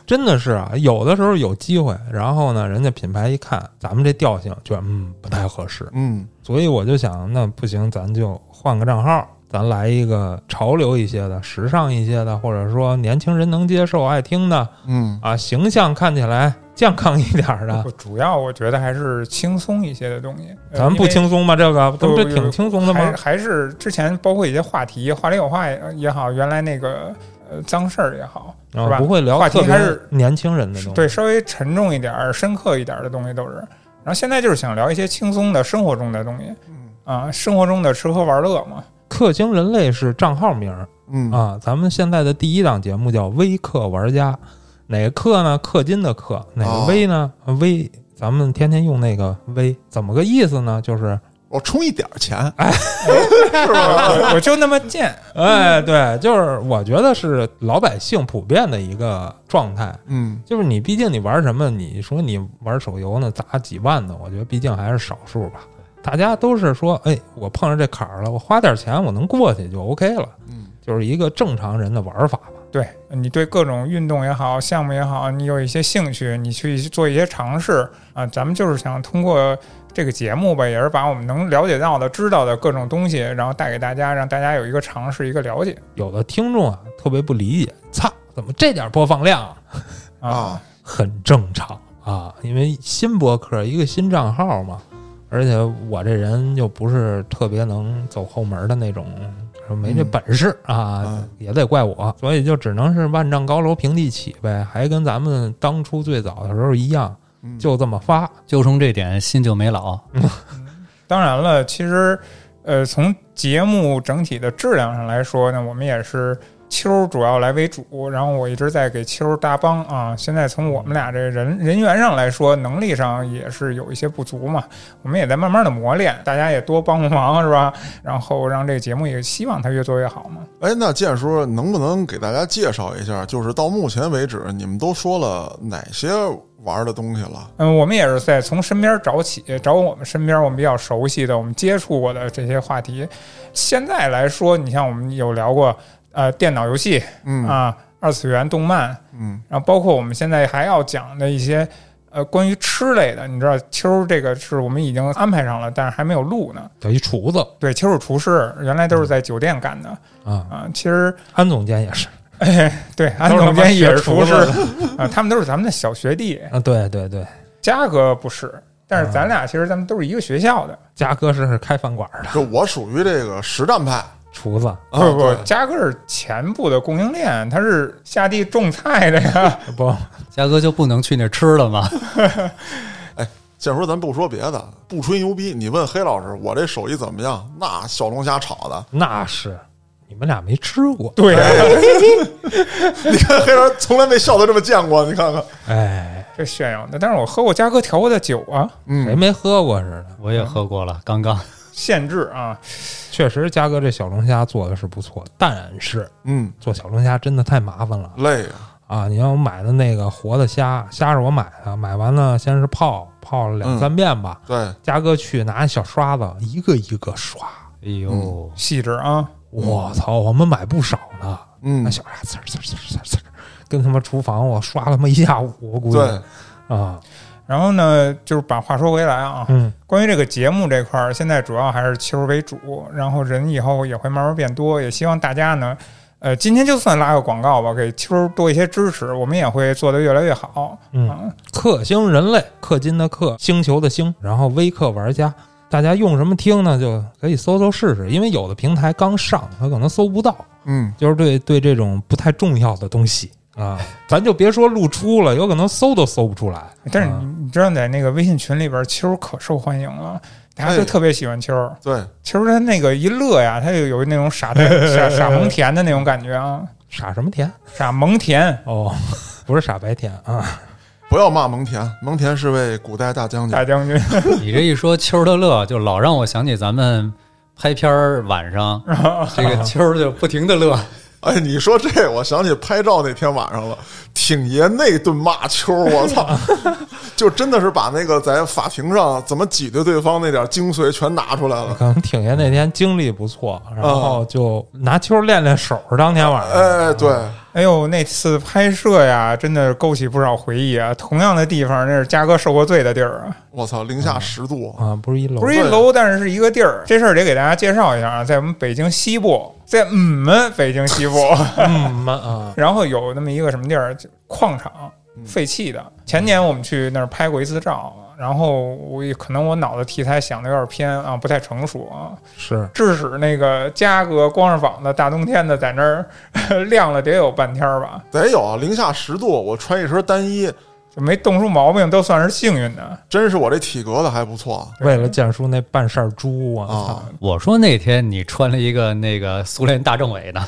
真的是啊，有的时候有机会，然后呢，人家品牌一看咱们这调性，觉得嗯不太合适，嗯，所以我就想，那不行，咱就换个账号，咱来一个潮流一些的、时尚一些的，或者说年轻人能接受、爱听的嗯，啊，形象看起来健康一点的。主要我觉得还是轻松一些的东西。呃咱们不轻松吗？这个咱们这不挺轻松的吗？还还是之前包括一些话题，话里有话也好，原来那个呃脏事儿也好，是吧？啊，不会聊话题还是年轻人的东西。对稍微沉重一点儿、深刻一点儿的东西都是。然后现在就是想聊一些轻松的生活中的东西，啊，生活中的吃喝玩乐嘛。氪星人类是账号名儿嗯，啊，咱们现在的第一档节目叫微氪玩家，哪个氪呢？氪金的氪，哪个哦微呢？微，咱们天天用那个微，怎么个意思呢？就是我充一点儿钱，我我就那么贱，哎，对，就是我觉得是老百姓普遍的一个状态，嗯，就是你毕竟你玩什么，你说你玩手游呢，砸几万的，我觉得毕竟还是少数吧。大家都是说，哎，我碰上这坎儿了，我花点钱我能过去就 OK 了，嗯，就是一个正常人的玩法吧。对你对各种运动也好、项目也好，你有一些兴趣，你去做一些尝试啊。咱们就是想通过这个节目吧，也是把我们能了解到的、知道的各种东西，然后带给大家，让大家有一个尝试、一个了解有的听众啊特别不理解，操，怎么这点播放量啊？啊，很正常啊，因为新博客一个新账号嘛，而且我这人又不是特别能走后门的那种，说没这本事啊，嗯也得怪我，所以就只能是万丈高楼平地起呗，还跟咱们当初最早的时候一样，嗯就这么发。就冲这点，心就没老。当然了，其实呃，从节目整体的质量上来说呢，我们也是秋主要来为主，然后我一直在给秋搭帮啊。现在从我们俩这人人员上来说，能力上也是有一些不足嘛，我们也在慢慢的磨练，大家也多帮帮忙是吧？然后让这个节目也希望它越做越好嘛。哎，那建叔能不能给大家介绍一下，就是到目前为止，你们都说了哪些玩的东西了？嗯，我们也是在从身边找起，找我们身边我们比较熟悉的、我们接触过的这些话题。现在来说，你像我们有聊过呃电脑游戏嗯啊、二次元动漫，嗯然后包括我们现在还要讲的一些呃关于吃类的，你知道秋这个是我们已经安排上了，但是还没有录呢。有一厨子对，秋是厨师，原来都是在酒店干的啊，啊。其实安总监也是 对，安总监也是厨师啊，他们都是咱们的小学弟。啊，对对对，嘉哥不是，但是咱俩其实咱们都是一个学校的。嘉哥是开饭馆的就我属于这个实战派，厨子，啊不不对，嘉哥是前部的供应链，他是下地种菜的呀。不嘉哥就不能去那吃了吗？建叔，咱不说别的，不吹牛逼，你问黑老师，我这手艺怎么样？那小龙虾炒的，那是你们俩没吃过，对呀、你看黑人从来没笑得这么见过，你看看，哎，这炫耀的。但是我喝过嘉哥调过的酒啊，嗯，谁没喝过似的。我也喝过了，刚刚。限制啊。确实，嘉哥这小龙虾做的是不错，但是嗯，做小龙虾真的太麻烦了。累啊，啊！你看我买的那个活的虾，虾是我买的，买完了先是泡，泡了两嗯三遍吧。对，嘉哥去拿小刷子一个一个刷，哎呦，细致啊，我操，我们买不少呢。嗯那，小孩呲儿呲儿呲儿呲呲，跟他妈厨房我刷了他妈一下午，我估计对，啊，然后呢，就是把话说回来啊，嗯关于这个节目这块儿，现在主要还是球为主，然后人以后也会慢慢变多，也希望大家呢，呃，今天就算拉个广告吧，给球多一些支持，我们也会做得越来越好。嗯，啊，氪星人类，氪金的氪，星球的星，然后微氪玩家，大家用什么听呢？就可以搜搜试试，因为有的平台刚上，它可能搜不到，嗯，就是对对这种不太重要的东西啊，咱就别说露出了，有可能搜都搜不出来。但是啊你你知道，在那个微信群里边，秋可受欢迎了，大家都哎特别喜欢球。对，球他那个一乐呀，他就有那种傻呆 傻傻萌甜的那种感觉啊，傻什么甜？傻萌甜。哦，不是傻白甜啊，不要骂蒙恬，蒙恬是位古代大将军大。将军，你这一说秋儿的乐，就老让我想起咱们拍片儿晚上，这个秋儿就不停的乐。哎，你说这，我想起拍照那天晚上了，挺爷那顿骂秋儿，我操，就真的是把那个在法庭上怎么挤兑对方那点精髓全拿出来了。可能挺爷那天精力不错，然后就拿球练练手。当天晚上，哎，对，哎呦，那次拍摄呀，真的勾起不少回忆啊。同样的地方，那是嘉哥受过罪的地儿啊，我操，零下十度，啊，不是一楼不是一楼，但是是一个地儿。这事儿得给大家介绍一下啊，在我们北京西部，在我们北京西部，嗯嘛啊，然后有那么一个什么地儿，矿场，废弃的。前年我们去那儿拍过一次照，然后我也可能我脑子题材想的有点偏啊，不太成熟啊，是。致使那个嘉哥光着膀子大冬天的在那儿 晾了得有半天儿吧，得有啊，零下十度，我穿一身单衣，就没冻出毛病，都算是幸运的。真是我这体格子还不错为了建叔那半扇猪，我操啊！！我说那天你穿了一个那个苏联大政委的，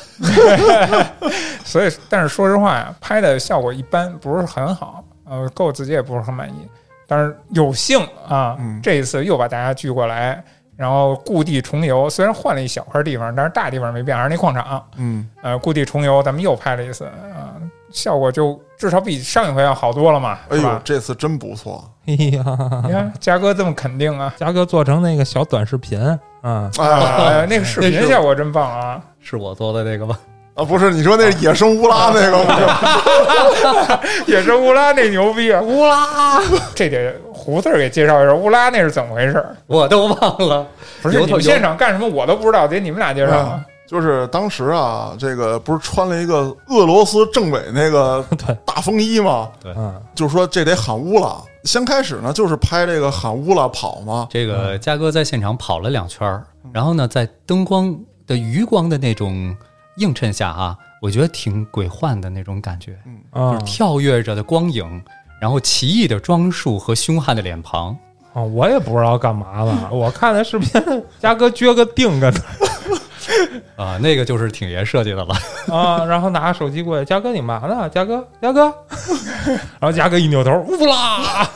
所以，但是说实话呀，拍的效果一般，不是很好，呃，够我自己也不是很满意。但是有幸啊，嗯这一次又把大家聚过来，然后故地重游。虽然换了一小块地方，但是大地方没变，还是那矿场。嗯，呃，故地重游，咱们又拍了一次啊、效果就至少比上一回要好多了嘛，哎吧，？这次真不错哎呀，你看嘉哥这么肯定啊，嘉哥做成那个小短视频啊，啊啊，那个视频效果真棒啊！是我做的那个吗？啊！不是你说那野生乌拉那个吗？野生乌拉那牛逼啊！乌拉，这得胡四儿给介绍一下，乌拉那是怎么回事？我都忘了。不是你们现场干什么我都不知道，得你们俩介绍啊。就是当时啊，这个不是穿了一个俄罗斯政委那个 对。大风衣吗？嗯，就是说这得喊乌拉。先开始呢，就是拍这个喊乌拉跑嘛，这个嘉哥在现场跑了两圈儿，然后呢，在灯光的余光的那种映衬下啊，我觉得挺鬼幻的那种感觉，啊就是跳跃着的光影，然后奇异的装束和凶悍的脸庞。啊，我也不知道干嘛了，我看那视频，嘉哥撅个腚跟那 啊，那个就是挺爷设计的了。啊，然后拿手机过来，嘉哥你嘛呢？嘉哥，嘉哥，然后嘉哥一扭头，呜啦，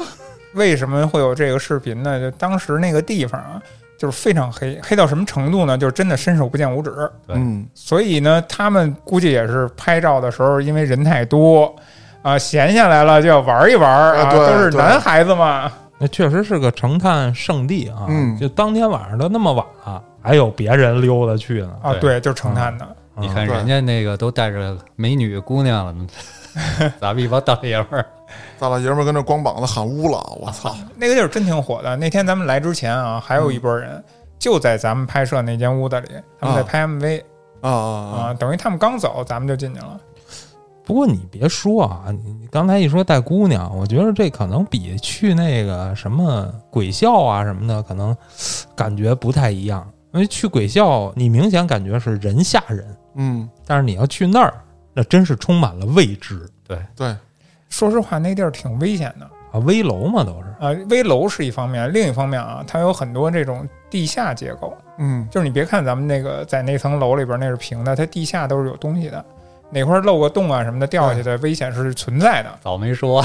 为什么会有这个视频呢？就当时那个地方啊，就是非常黑，黑到什么程度呢？就是真的伸手不见五指。对嗯，所以呢，他们估计也是拍照的时候，因为人太多啊，闲下来了就要玩一玩啊，都是男孩子嘛。那确实是个成探圣地啊，嗯就当天晚上都那么晚了，还有别人溜达去呢，啊，对对，就是成探的。你看人家那个都带着美女姑娘了，咱们一帮大爷们儿，大老爷们儿跟那光膀子喊乌了，我操！那个地儿真挺火的。那天咱们来之前啊，还有一波人就在咱们拍摄那间屋子里，他们在啊拍 MV 啊啊啊，等于他们刚走，咱们就进去了。不过你别说啊，你你刚才一说带姑娘，我觉得这可能比去那个什么鬼校啊什么的，可能感觉不太一样。因为去鬼校，你明显感觉是人吓人，嗯，但是你要去那儿，那真是充满了未知对对，说实话，那地儿挺危险的啊！危楼嘛都是，啊。危楼是一方面，另一方面啊，它有很多这种地下结构。嗯，就是你别看咱们那个在那层楼里边那是平的，它地下都是有东西的，哪块漏个洞啊什么的掉下去的危险是存在的。早没说，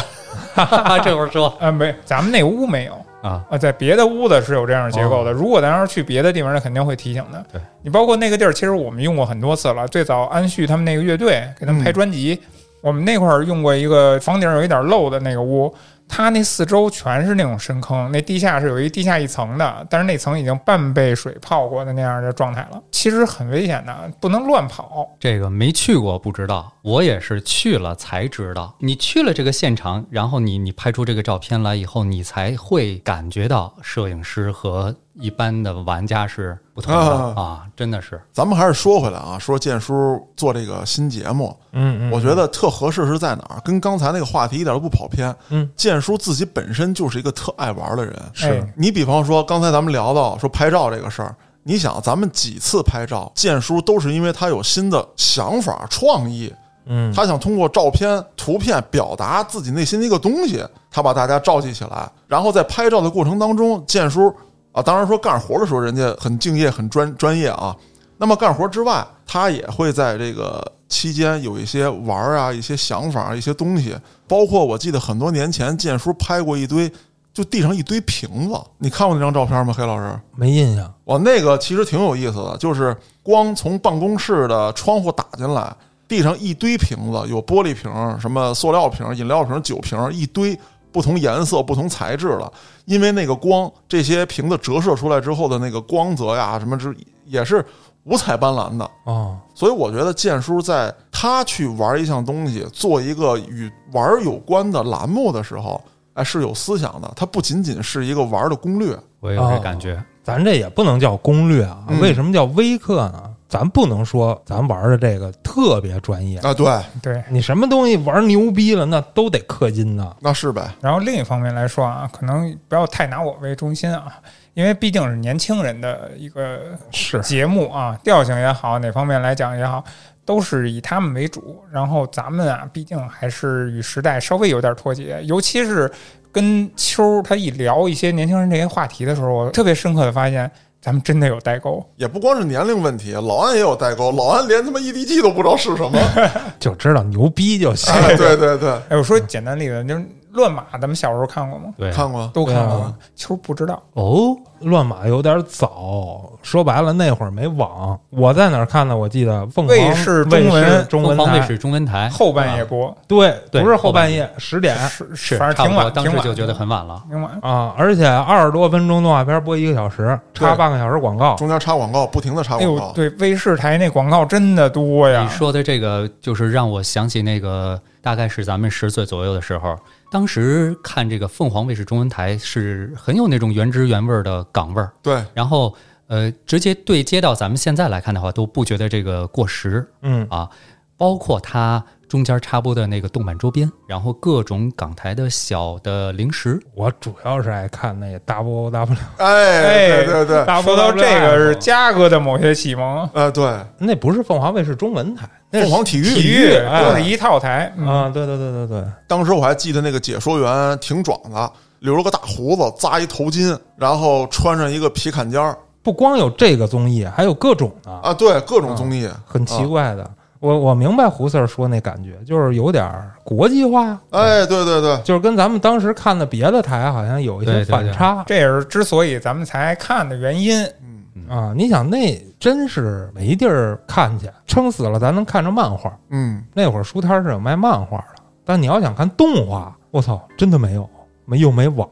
这会儿说啊，没，咱们那屋没有啊，啊，在别的屋子是有这样的结构的。如果咱要是去别的地方，那肯定会提醒的。对你包括那个地儿，其实我们用过很多次了。最早安旭他们那个乐队给他们拍专辑，我们那块儿用过一个房顶有一点漏的那个屋，它那四周全是那种深坑，那地下是有一地下一层的，但是那层已经半被水泡过的那样的状态了，其实很危险的，不能乱跑。这个没去过不知道，我也是去了才知道。你去了这个现场，然后你你拍出这个照片来以后，你才会感觉到摄影师和一般的玩家是不同的啊啊，真的是。咱们还是说回来啊，说建叔做这个新节目，嗯嗯，我觉得特合适是在哪儿？跟刚才那个话题一点都不跑偏。嗯，建叔自己本身就是一个特爱玩的人。是你比方说，刚才咱们聊到说拍照这个事儿，你想咱们几次拍照，建叔都是因为他有新的想法、创意，嗯，他想通过照片、图片表达自己内心的一个东西，他把大家召集起来，然后在拍照的过程当中，建叔啊，当然说干活的时候人家很敬业、很专专业啊。那么干活之外，他也会在这个期间有一些玩儿啊、一些想法、一些东西，包括我记得很多年前建叔拍过一堆，就地上一堆瓶子，你看过那张照片吗？黑老师？没印象。哇，那个其实挺有意思的，就是光从办公室的窗户打进来，地上一堆瓶子，有玻璃瓶、什么塑料瓶、饮料瓶、酒瓶，一堆不同颜色、不同材质的。因为那个光，这些瓶子折射出来之后的那个光泽呀，什么之也是五彩斑斓的。哦，所以我觉得建叔在他去玩一项东西，做一个与玩有关的栏目的时候，哎，是有思想的。它不仅仅是一个玩的攻略。我有这感觉。咱这也不能叫攻略啊，嗯为什么叫微课呢？咱不能说咱玩的这个特别专业，啊，对，对。你什么东西玩牛逼了，那都得氪金呢。那是呗。然后另一方面来说啊，可能不要太拿我为中心啊，因为毕竟是年轻人的一个是节目啊，调性也好，哪方面来讲也好，都是以他们为主。然后咱们啊，毕竟还是与时代稍微有点脱节，尤其是跟秋儿他一聊一些年轻人这些话题的时候，我特别深刻的发现，咱们真的有代沟。也不光是年龄问题，老安也有代沟，老安连他妈 EDG 都不知道是什么。就知道牛逼就行。哎，对对对，哎，我说简单例子，就是乱马，咱们小时候看过吗？对，看过。都看过对啊吗？秋不知道。哦，乱码有点早，说白了那会儿没网，我在哪儿看的？我记得凤凰卫视中文卫视中文台，凤凰卫视中文台后半夜播，对，对不是后后半半夜十点是是反正挺晚，差不多当挺晚时就觉得很晚了。挺晚。啊，而且二十多分钟动画片播一个小时，插对半个小时广告，中间插广告，不停的插哎呦，广告。对，卫视台那广告真的多呀你！说的这个，就是让我想起那个，大概是咱们十岁左右的时候，当时看这个凤凰卫视中文台是很有那种原汁原味的港味儿，对，然后呃，直接对接到咱们现在来看的话，都不觉得这个过时嗯，啊。包括它中间插播的那个动漫周边，然后各种港台的小的零食，我主要是爱看那 W O W，哎，对对对，说到这个是嘉哥的某些启蒙，呃，对，那不是凤凰卫视中文台，那是凤凰体育，体育哎都是一套台。嗯。啊，对对对对对，当时我还记得那个解说员挺壮的，留了个大胡子，扎一头巾，然后穿上一个皮坎肩儿。不光有这个综艺，还有各种的，啊，对，各种综艺，很奇怪的。我我明白胡四儿说那感觉，就是有点儿国际化，哎，对对对，就是跟咱们当时看的别的台好像有一些对对对反差这也是之所以咱们才看的原因。嗯啊。你想，那真是没地儿看去，撑死了咱能看着漫画。嗯，那会儿书摊儿是有卖漫画的，但你要想看动画，我操，真的没有，没又没网，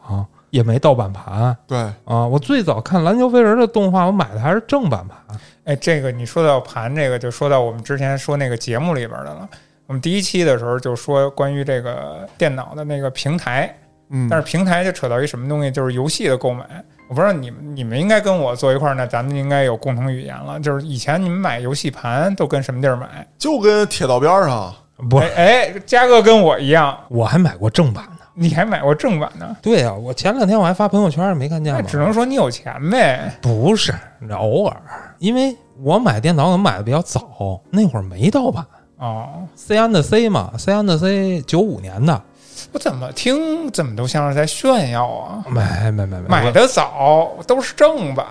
也没盗版盘对，啊。我最早看篮球飞人的动画，我买的还是正版盘。哎，这个你说到盘，这个就说到我们之前说那个节目里边的了。我们第一期的时候就说关于这个电脑的那个平台，嗯，但是平台就扯到一什么东西，就是游戏的购买。我不知道你们你们应该跟我坐一块儿呢，咱们应该有共同语言了。就是以前你们买游戏盘都跟什么地儿买？就跟铁道边儿上，不，哎哎，嘉哥跟我一样，我还买过正版的。你还买过正版的？对呀、我前两天我还发朋友圈，没看见吗？那只能说你有钱呗。不是偶尔，因为我买电脑可能买的比较早，那会儿没盗版哦，，C and C 嘛，C and C 九五年的，我怎么听怎么都像是在炫耀啊！没没没没买的早，都是正版。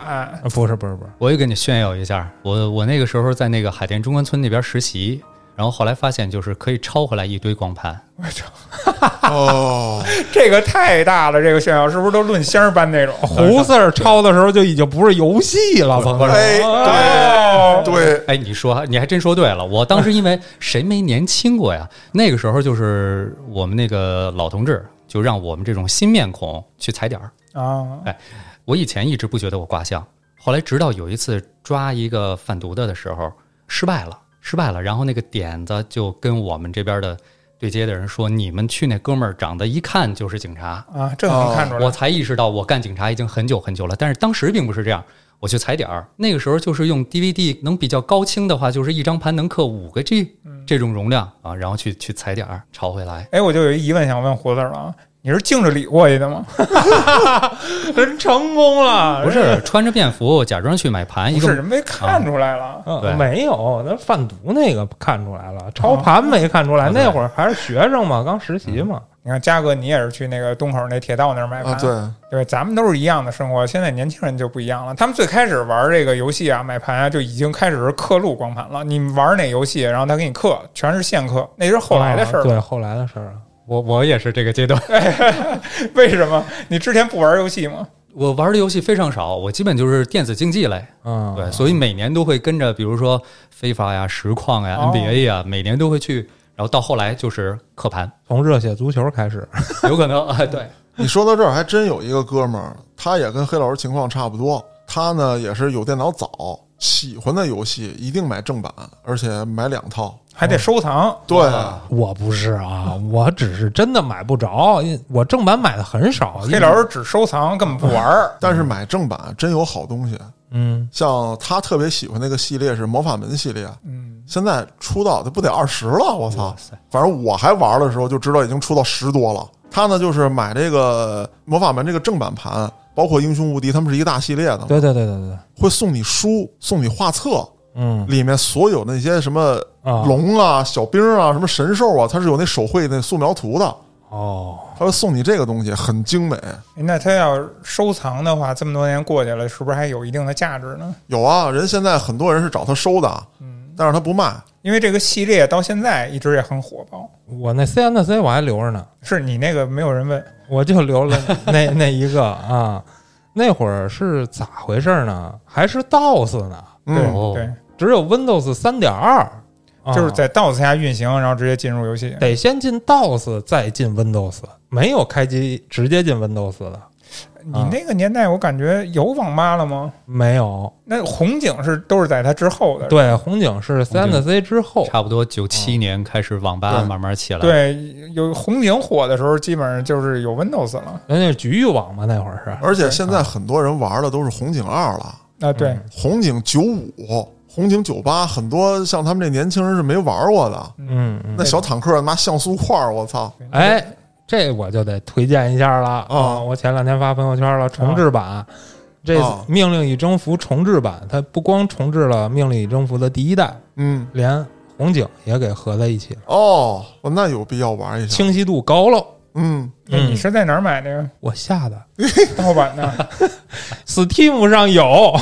不是不是不是，我也跟你炫耀一下，我我那个时候在那个海淀中关村那边实习，然后后来发现就是可以抄回来一堆光盘，我操，哦，这个太大了！这个炫耀是不是都论箱搬那种？胡四儿抄的时候就已经不是游戏了，朋友哎，哦对对，哎，你说你还真说对了，我当时因为谁没年轻过呀？那个时候就是我们那个老同志，就让我们这种新面孔去踩点儿。啊，我以前一直不觉得我卦象，后来直到有一次抓一个贩毒的的时候失败了，失败了，然后那个点子就跟我们这边的对接的人说：“你们去那哥们儿长得一看就是警察。啊，这能看出来。我才意识到我干警察已经很久很久了，但是当时并不是这样。我去踩点儿，那个时候就是用 DVD 能比较高清的话，就是一张盘能刻五个 G 这种容量啊，然后去去踩点儿抄回来。哎，我就有一疑问想问胡子了啊，你是敬着理过去的吗？人成功了，不是穿着便服假装去买盘，一不是，个人没看出来了。嗯对没有，那贩毒那个看出来了，操盘没看出来。啊那会儿还是学生嘛，刚实习嘛。你看，嘉哥，你也是去那个东口那铁道那儿买盘，啊，对，对，咱们都是一样的生活。现在年轻人就不一样了，他们最开始玩这个游戏啊，买盘啊，就已经开始是刻录光盘了。你玩哪游戏，然后他给你刻，全是现刻，那是后来的事儿对，后来的事儿了。我我也是这个阶段。为什么？你之前不玩游戏吗？我玩的游戏非常少，我基本就是电子竞技类，嗯，对，所以每年都会跟着，比如说非法呀、实况呀、哦 NBA 呀，每年都会去，然后到后来就是刻盘，从热血足球开始。有可能啊，对，你说到这儿，还真有一个哥们儿，他也跟黑老师情况差不多。他呢也是有电脑早，喜欢的游戏一定买正版，而且买两套。还得收藏。对，我不是啊，我只是真的买不着，我正版买的很少。黑老师只收藏，根本不玩儿。但是买正版真有好东西。嗯，像他特别喜欢那个系列是魔法门系列，嗯，现在出到他不得二十了，我操反正我还玩的时候就知道已经出到十多了。他呢就是买这个魔法门这个正版盘，包括英雄无敌，他们是一个大系列的，对对对对对，会送你书，送你画册，嗯。里面所有那些什么啊，龙啊、小兵啊、什么神兽啊，它是有那手绘那素描图的，哦，他会送你这个东西，很精美。哎那他要收藏的话，这么多年过去了，是不是还有一定的价值呢？有啊，人现在很多人是找他收的，嗯，但是它不卖。因为这个系列到现在一直也很火爆。我那 C N 的 C 我还留着呢，是你那个没有人问，我就留了 那那一个啊。那会儿是咋回事呢？还是 DOS 呢？对、对，只有 Windows 三点二，就是在 DOS 下运行，然后直接进入游戏。得先进 DOS 再进 Windows，没有开机直接进 Windows 的，你那个年代，我感觉有网吧了吗？没有。那红警是都是在它之后的。对，红警是 N 的 C 之后，差不多九七年开始网吧慢慢起来，，对，有红警火的时候，基本上就是有 Windows 了。人家是局域网嘛，那会儿是。而且现在很多人玩的都是红警二了，啊，对，嗯红警九五、红警九八，很多像他们这年轻人是没玩过的。嗯嗯那。小坦克拿像素块儿，我操！哎，这我就得推荐一下了啊我前两天发朋友圈了，重置版。这啊《命令与征服》重置版，它不光重置了《命令与征服》的第一代，嗯，连红警也给合在一起了，哦，那有必要玩一下。清晰度高喽。嗯，那你是在哪儿买的呀？我下的盗版的？Steam 上有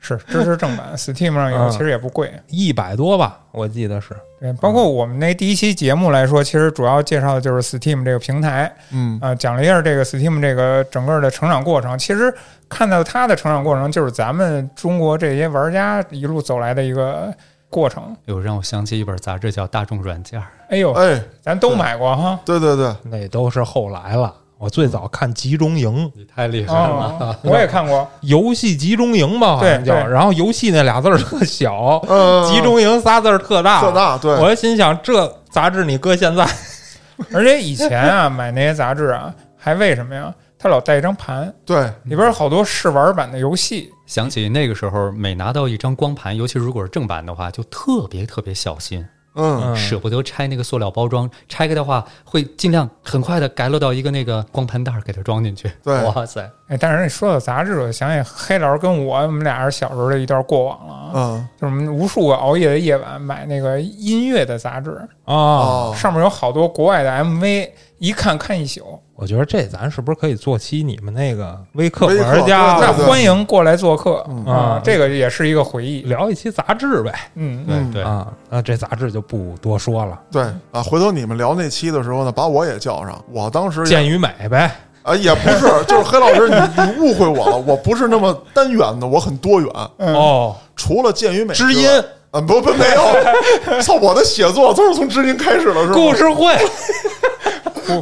是支持正版，Steam 上有，嗯其实也不贵。一百多吧，我记得是。对，包括我们那第一期节目来说，其实主要介绍的就是 Steam 这个平台嗯，啊、讲了一下这个 Steam 这个整个的成长过程。其实看到它的成长过程，就是咱们中国这些玩家一路走来的一个过程。有让我想起一本杂志叫《大众软件》，哎呦，哎，咱都买过哈。对对对，那都是后来了。我最早看《集中营》你太厉害了，哦，我也看过。游戏集中营吧，好像叫。然后游戏那俩字儿特小，嗯，集中营仨字儿特大。特大，对，我心想，这杂志你搁现在，而且以前啊，买那些杂志啊，还为什么呀？它老带一张盘，对，里边有好多试玩版的游戏。想起那个时候，每拿到一张光盘，尤其如果是正版的话，就特别特别小心，嗯，嗯舍不得拆那个塑料包装。拆开的话，会尽量很快的改落到一个那个光盘袋儿给它装进去。对哇塞，哎，但是你说到杂志，我想起黑老师跟我，我们俩是小时候的一段过往了啊。嗯，就是我们无数个熬夜的夜晚买那个音乐的杂志，啊，哦，上面有好多国外的 MV，一看看一宿。我觉得这咱是不是可以做期你们那个微客玩家那欢迎过来做客嗯啊！这个也是一个回忆。聊一期杂志呗？嗯，对对，啊，那这杂志就不多说了，对啊，回头你们聊那期的时候呢，把我也叫上。我当时也健与美呗。啊，也不是，就是黑老师，你你误会我了，我不是那么单元的，我很多元。嗯哦，除了见与美，知音啊，不不没有，操，我的写作都是从知音开始的，是吧？故事会，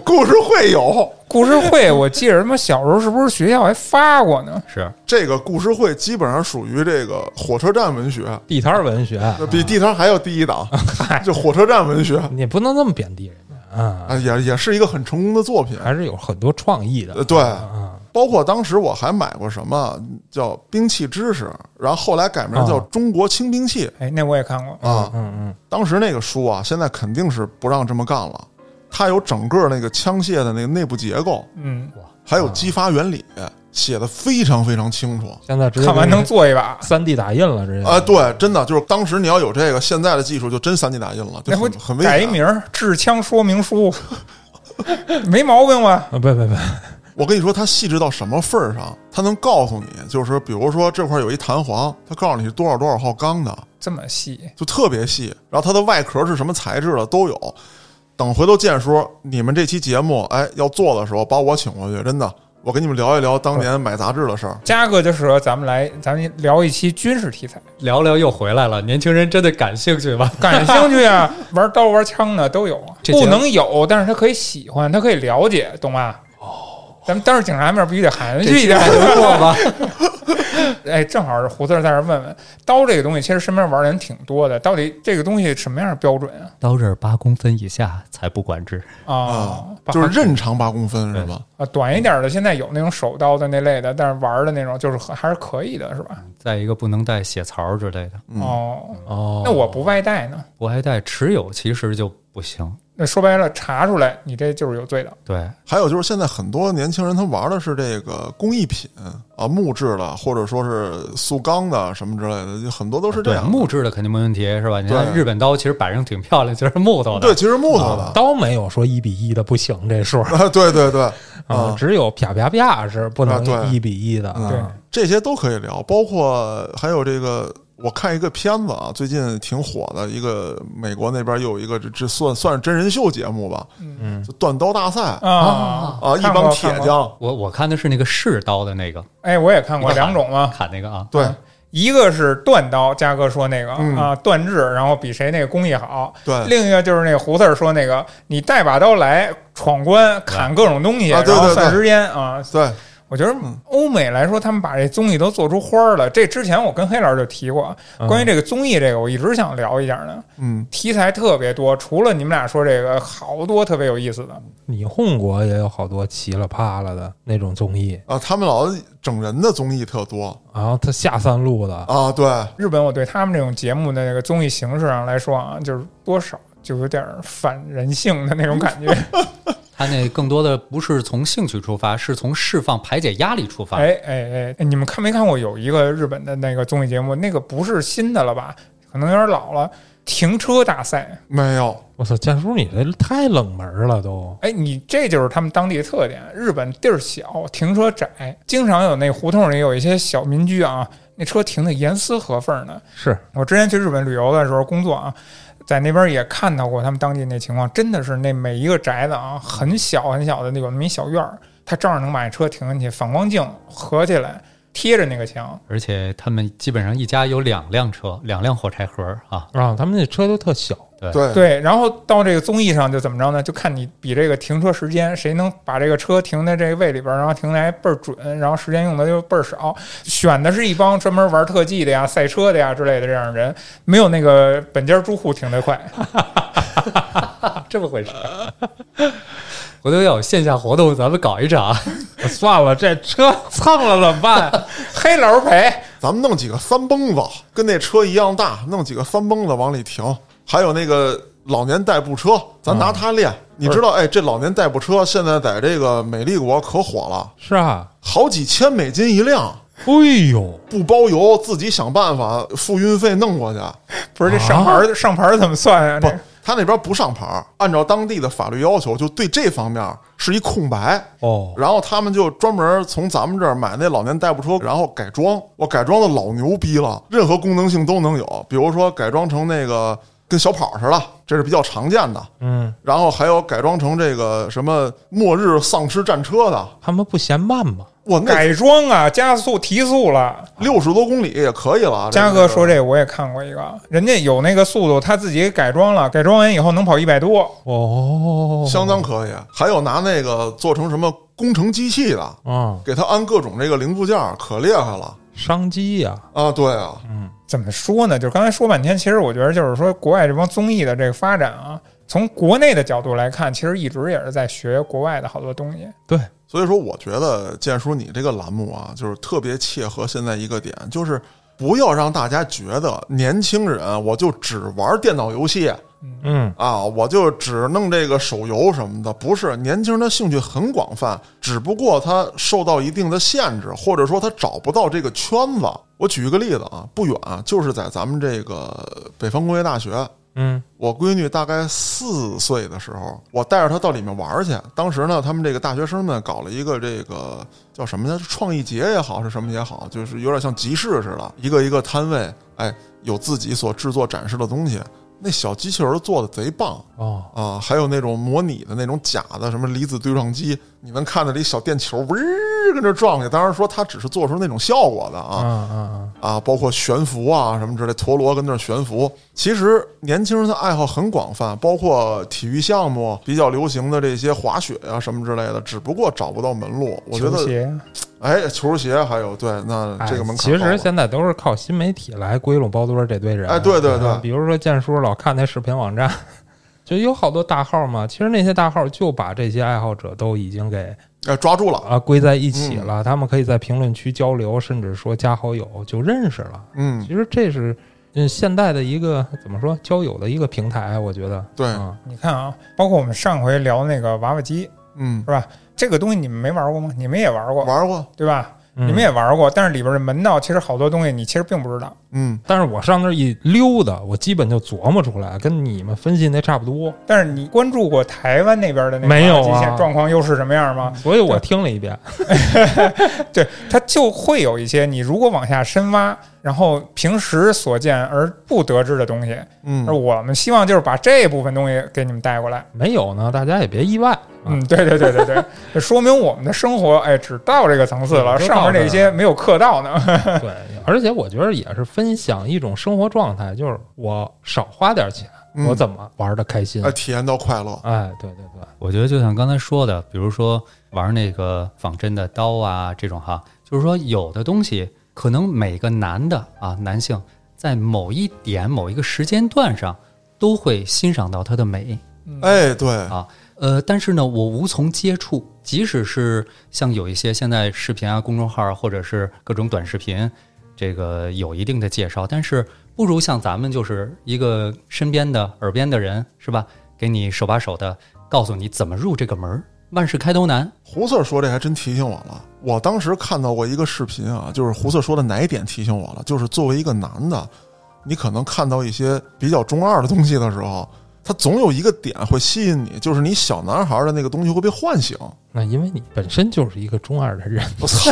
故事会有故事会，我记着他妈小时候是不是学校还发过呢？是这个故事会，基本上属于这个火车站文学，地摊文学，比地摊还要低一档，就火车站文学你不能这么贬低人家啊，啊，也也是一个很成功的作品。还是有很多创意的呃，对，啊。包括当时我还买过什么叫兵器知识，然后后来改名叫啊中国轻兵器哎，那我也看过。啊。嗯嗯，当时那个书啊，现在肯定是不让这么干了。它有整个那个枪械的那个内部结构，嗯，还有激发原理，写的非常非常清楚。现在直接看完能做一把。三 D 打印了，直接啊，对，真的就是当时你要有这个，现在的技术就真三 D 打印了，就很很危险。改一名儿“制枪说明书”，没毛病吧？啊，不不不，我跟你说，它细致到什么份儿上？它能告诉你，就是比如说这块有一弹簧，它告诉你是多少多少号钢的，这么细，就特别细。然后它的外壳是什么材质的都有。等回头见叔你们这期节目，哎，要做的时候把我请过去，真的，我跟你们聊一聊当年买杂志的事儿。嘉哥就适合咱们来，咱们聊一期军事题材。聊聊又回来了，年轻人真的感兴趣吗？感兴趣啊，玩刀玩枪的都有啊，不能有，但是他可以喜欢，他可以了解，懂吧？哦，咱们当着警察面必须得含蓄一点。能过吧？哎，正好是胡四儿在这儿问问，刀这个东西，其实身边玩的人挺多的，到底这个东西什么样的标准啊？刀刃八公分以下才不管制。啊啊，，就是刃长八公分是吧？啊，短一点的现在有那种手刀的那类的，但是玩的那种就是很还是可以的，是吧？再一个不能带血槽之类的，嗯哦，哦，那我不外带呢？不外带持有其实就不行。那说白了，查出来你这就是有罪的。对，还有就是现在很多年轻人他玩的是这个工艺品啊，木质的或者说是塑钢的什么之类的，就很多都是这对样。木质的肯定没问题，是吧？你看日本刀其实摆上挺漂亮，就是木头的。对，其实木头的啊刀没有说一比一的不行这数啊，对对对啊啊，，只有啪啪啪是不能一比一的嗯啊。这些都可以聊，包括还有这个，我看一个片子啊，最近挺火的一个美国那边又有一个这这算算是真人秀节目吧，嗯，就断刀大赛啊。啊，一帮铁匠，我我看的是那个试刀的那个，哎，我也看过两种嘛，砍那个啊，对。啊。一个是断刀，嘉哥说那个、嗯。啊断制，然后比谁那个工艺好；对。另一个就是那个胡四儿说那个，你带把刀来闯关砍各种东西，啊对对对。然后算时间啊。对，我觉得嗯欧美来说，他们把这综艺都做出花儿了。这之前我跟黑老师就提过，关于这个综艺这个，我一直想聊一下呢。嗯，题材特别多，除了你们俩说这个，好多特别有意思的。你 hon 国也有好多奇了啪了的那种综艺，啊，他们老整人的综艺特多然后他下三路的，啊，对，日本，我对他们这种节目的那个综艺形式上来说啊，就是多少就有点反人性的那种感觉。他那更多的不是从兴趣出发，是从释放排解压力出发。哎哎哎，你们看没看过有一个日本的那个综艺节目？那个不是新的了吧？可能有点老了。停车大赛，没有，我操，建叔你这太冷门了都。哎，你这就是他们当地的特点。日本地儿小，停车窄，经常有那胡同里有一些小民居啊，那车停的严丝合缝的。是我之前去日本旅游的时候工作啊，在那边也看到过他们当地那情况，真的是那每一个宅子啊，很小很小的，有那么一小院儿，他照样能把车停进去，反光镜合起来贴着那个墙。而且他们基本上一家有两辆车，两辆火柴盒啊。啊，他们那车都特小，对对对，然后到这个综艺上就怎么着呢？就看你比这个停车时间，谁能把这个车停在这个位里边儿，然后停的还倍儿准，然后时间用的就倍儿少。选的是一帮专门玩特技的呀、赛车的呀之类的这样的人，没有那个本家住户停得快。这么回事。回头要有线下活动，咱们搞一场。算了，这车蹭了怎么办？黑楼赔，咱们弄几个三蹦子，跟那车一样大，弄几个三蹦子往里停，还有那个老年代步车，咱拿它练。你知道，哎，这老年代步车现在在这个美丽国可火了，是啊，好几千美金一辆，哎呦，不包邮，自己想办法付运费弄过去。不是这上牌儿、上牌儿怎么算啊？不这，他那边不上牌，按照当地的法律要求，就对这方面是一空白。哦，然后他们就专门从咱们这儿买那老年代步车，然后改装。我改装的老牛逼了，任何功能性都能有，比如说改装成那个跟小跑似的，这是比较常见的。嗯，然后还有改装成这个什么末日丧尸战车的，他们不嫌慢吗？我改装啊，加速提速了。六十多公里也可以了。嘉哥说这这我也看过一个，人家有那个速度，他自己改装了，改装完以后能跑一百多。哦，相当可以，还有拿那个做成什么工程机器的，啊，给他安各种这个零部件儿，可厉害了商机呀，啊！对啊，嗯怎么说呢？就是刚才说半天，其实我觉得就是说，国外这帮综艺的这个发展啊，从国内的角度来看，其实一直也是在学国外的好多东西。对，所以说我觉得建叔你这个栏目啊，就是特别切合现在一个点，就是不要让大家觉得年轻人我就只玩电脑游戏嗯，啊，我就只弄这个手游什么的，不是年轻人的兴趣很广泛，只不过他受到一定的限制，或者说他找不到这个圈子。我举一个例子啊，不远就是在咱们这个北方工业大学，嗯，我闺女大概四岁的时候，我带着她到里面玩去。当时呢，他们这个大学生们搞了一个这个叫什么呢？创意节也好，是什么也好，就是有点像集市似的，一个一个摊位，哎，有自己所制作展示的东西。那小机器人做的贼棒哦，啊，还有那种模拟的那种假的什么离子对撞机，你能看到这一小电球嗡儿跟这撞去。当然说它只是做出那种效果的啊，啊，包括悬浮啊什么之类，陀螺跟那儿悬浮。其实年轻人的爱好很广泛，包括体育项目比较流行的这些滑雪啊什么之类的，只不过找不到门路。我觉得，鞋哎，球鞋还有对，那哎这个门槛其实现在都是靠新媒体来归拢包堆这堆人。哎对对对嗯比如说建叔老看那视频网站，就有好多大号嘛。其实那些大号就把这些爱好者都已经给呃抓住了，啊归在一起嗯了，他们可以在评论区交流，甚至说加好友就认识了。嗯，其实这是嗯现代的一个怎么说交友的一个平台，我觉得对，嗯你看啊，包括我们上回聊那个娃娃机，嗯是，吧？这个东西你们没玩过吗？你们也玩过，玩过，对吧？嗯你们也玩过，但是里边的门道其实好多东西你其实并不知道。嗯，但是我上那儿一溜达，我基本就琢磨出来，跟你们分析那差不多，但是你关注过台湾那边的那个没有啊状况又是什么样吗？所以我听了一遍。对，它就会有一些你如果往下深挖，然后平时所见而不得知的东西。嗯而，我们希望就是把这部分东西给你们带过来。没有呢，大家也别意外。啊嗯，对对对对对，这 说明我们的生活哎只到这个层次了，嗯上面那些没有刻到呢。对，而且我觉得也是分享一种生活状态，就是我少花点钱，嗯我怎么玩的开心哎，。体验到快乐，哎，对对对，我觉得就像刚才说的，比如说玩那个仿真的刀啊，这种哈，就是说有的东西可能每个男的啊，男性在某一点、某一个时间段上都会欣赏到它的美，哎，对，啊呃，但是呢，我无从接触，即使是像有一些现在视频啊、公众号啊，或者是各种短视频，这个有一定的介绍，但是不如像咱们就是一个身边的耳边的人，是吧？给你手把手的告诉你怎么入这个门儿。万事开头难，胡四说这还真提醒我了。我当时看到过一个视频啊，就是胡四说的哪一点提醒我了？就是作为一个男的，你可能看到一些比较中二的东西的时候，他总有一个点会吸引你，就是你小男孩的那个东西会被唤醒。那因为你本身就是一个中二的人，我操，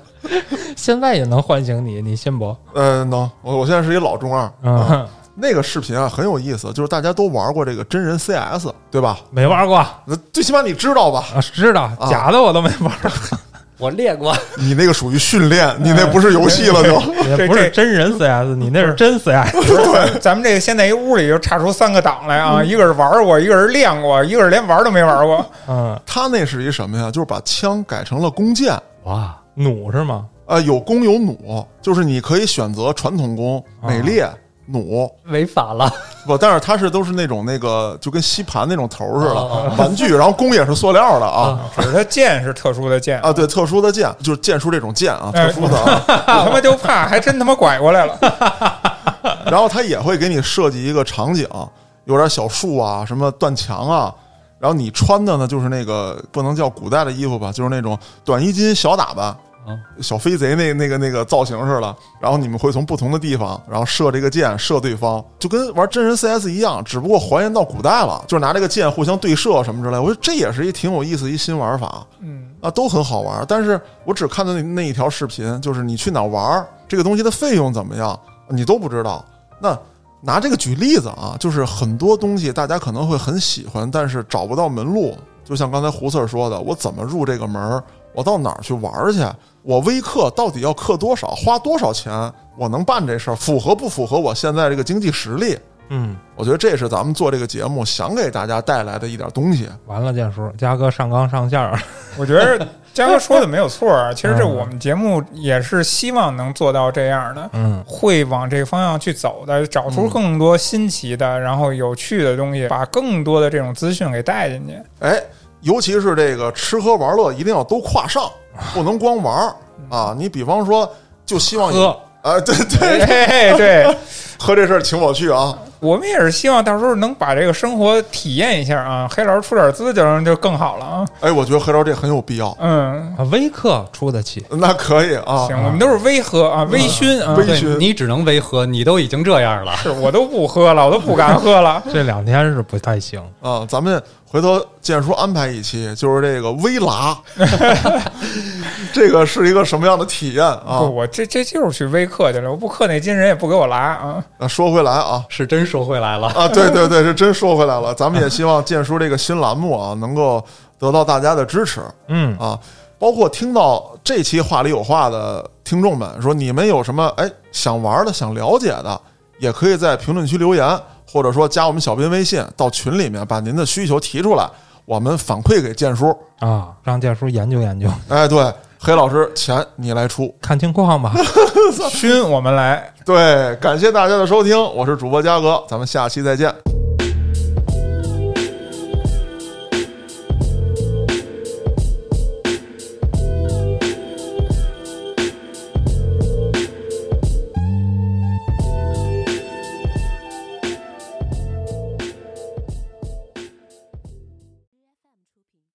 现在也能唤醒你，你信不？呃，能，我我现在是一老中二。嗯，那个视频啊很有意思，就是大家都玩过这个真人 CS，对吧？没玩过最起码你知道吧？知道假的我都没玩，我练过。你那个属于训练，你那不是游戏了就。也不是真人 CS，你那是真 CS。对咱们这个现在一屋里就差出三个档来啊，一个是玩过，一个是练过，一个是连玩都没玩过。嗯，他那是一什么呀？就是把枪改成了弓箭。哇，弩是吗？啊，有弓有弩，就是你可以选择传统弓、美猎、弩，违法了。不，但是它是都是那种那个就跟吸盘那种头儿似哦的玩具，然后弓也是塑料的啊只是它剑是特殊的剑，啊，对，特殊的剑就是剑术这种剑啊，哎特殊的啊，我他妈就怕还真他妈拐过来了。然后它也会给你设计一个场景，有点小树啊，什么断墙啊。然后你穿的呢，就是那个不能叫古代的衣服吧，就是那种短衣襟小打扮，嗯小飞贼那那个那个造型似的。然后你们会从不同的地方，然后射这个箭射对方，就跟玩真人 CS 一样，只不过还原到古代了，就是拿这个箭互相对射什么之类。我觉得这也是一挺有意思一新玩法嗯，啊，都很好玩。但是我只看到那那一条视频，就是你去哪儿玩这个东西的费用怎么样，你都不知道。那拿这个举例子啊，就是很多东西大家可能会很喜欢，但是找不到门路，就像刚才胡四儿说的，我怎么入这个门儿？我到哪儿去玩儿去？我微课到底要课多少？花多少钱？我能办这事儿？符合不符合我现在这个经济实力？嗯，我觉得这是咱们做这个节目想给大家带来的一点东西。完了，建叔，嘉哥上纲上线儿，我觉得嘉哥说的没有错儿。其实这嗯我们节目也是希望能做到这样的，嗯会往这个方向去走的，找出更多新奇的，然后有趣的东西，把更多的这种资讯给带进去。哎，尤其是这个吃喝玩乐一定要都跨上，不能光玩儿啊！你比方说，就希望你喝啊，对对，对对，喝这事儿请我去啊！我们也是希望到时候能把这个生活体验一下啊。黑老师出点资就就更好了啊。哎，我觉得黑老这很有必要，嗯，啊，微课出得起，那可以啊。行，我们都是微喝啊，微醺啊。微醺你只能微喝，你都已经这样了。是我都不喝了，我都不敢喝了。这两天是不太行。啊，咱们回头建叔安排一期，就是这个微拉，这个是一个什么样的体验啊不，？我这这就是去微课去了，我不氪那金人也不给我拉啊。那说回来啊，是真说回来了，啊，对对对，是真说回来了。咱们也希望建叔这个新栏目啊，能够得到大家的支持嗯，啊。包括听到这期话里有话的听众们说，你们有什么哎想玩的、想了解的，也可以在评论区留言，或者说加我们小编微信，到群里面把您的需求提出来，我们反馈给建叔。啊，让建叔研究研究，哎，对，黑老师钱你来出。看情况吧。熏我们来。对，感谢大家的收听，我是主播嘉哥，咱们下期再见。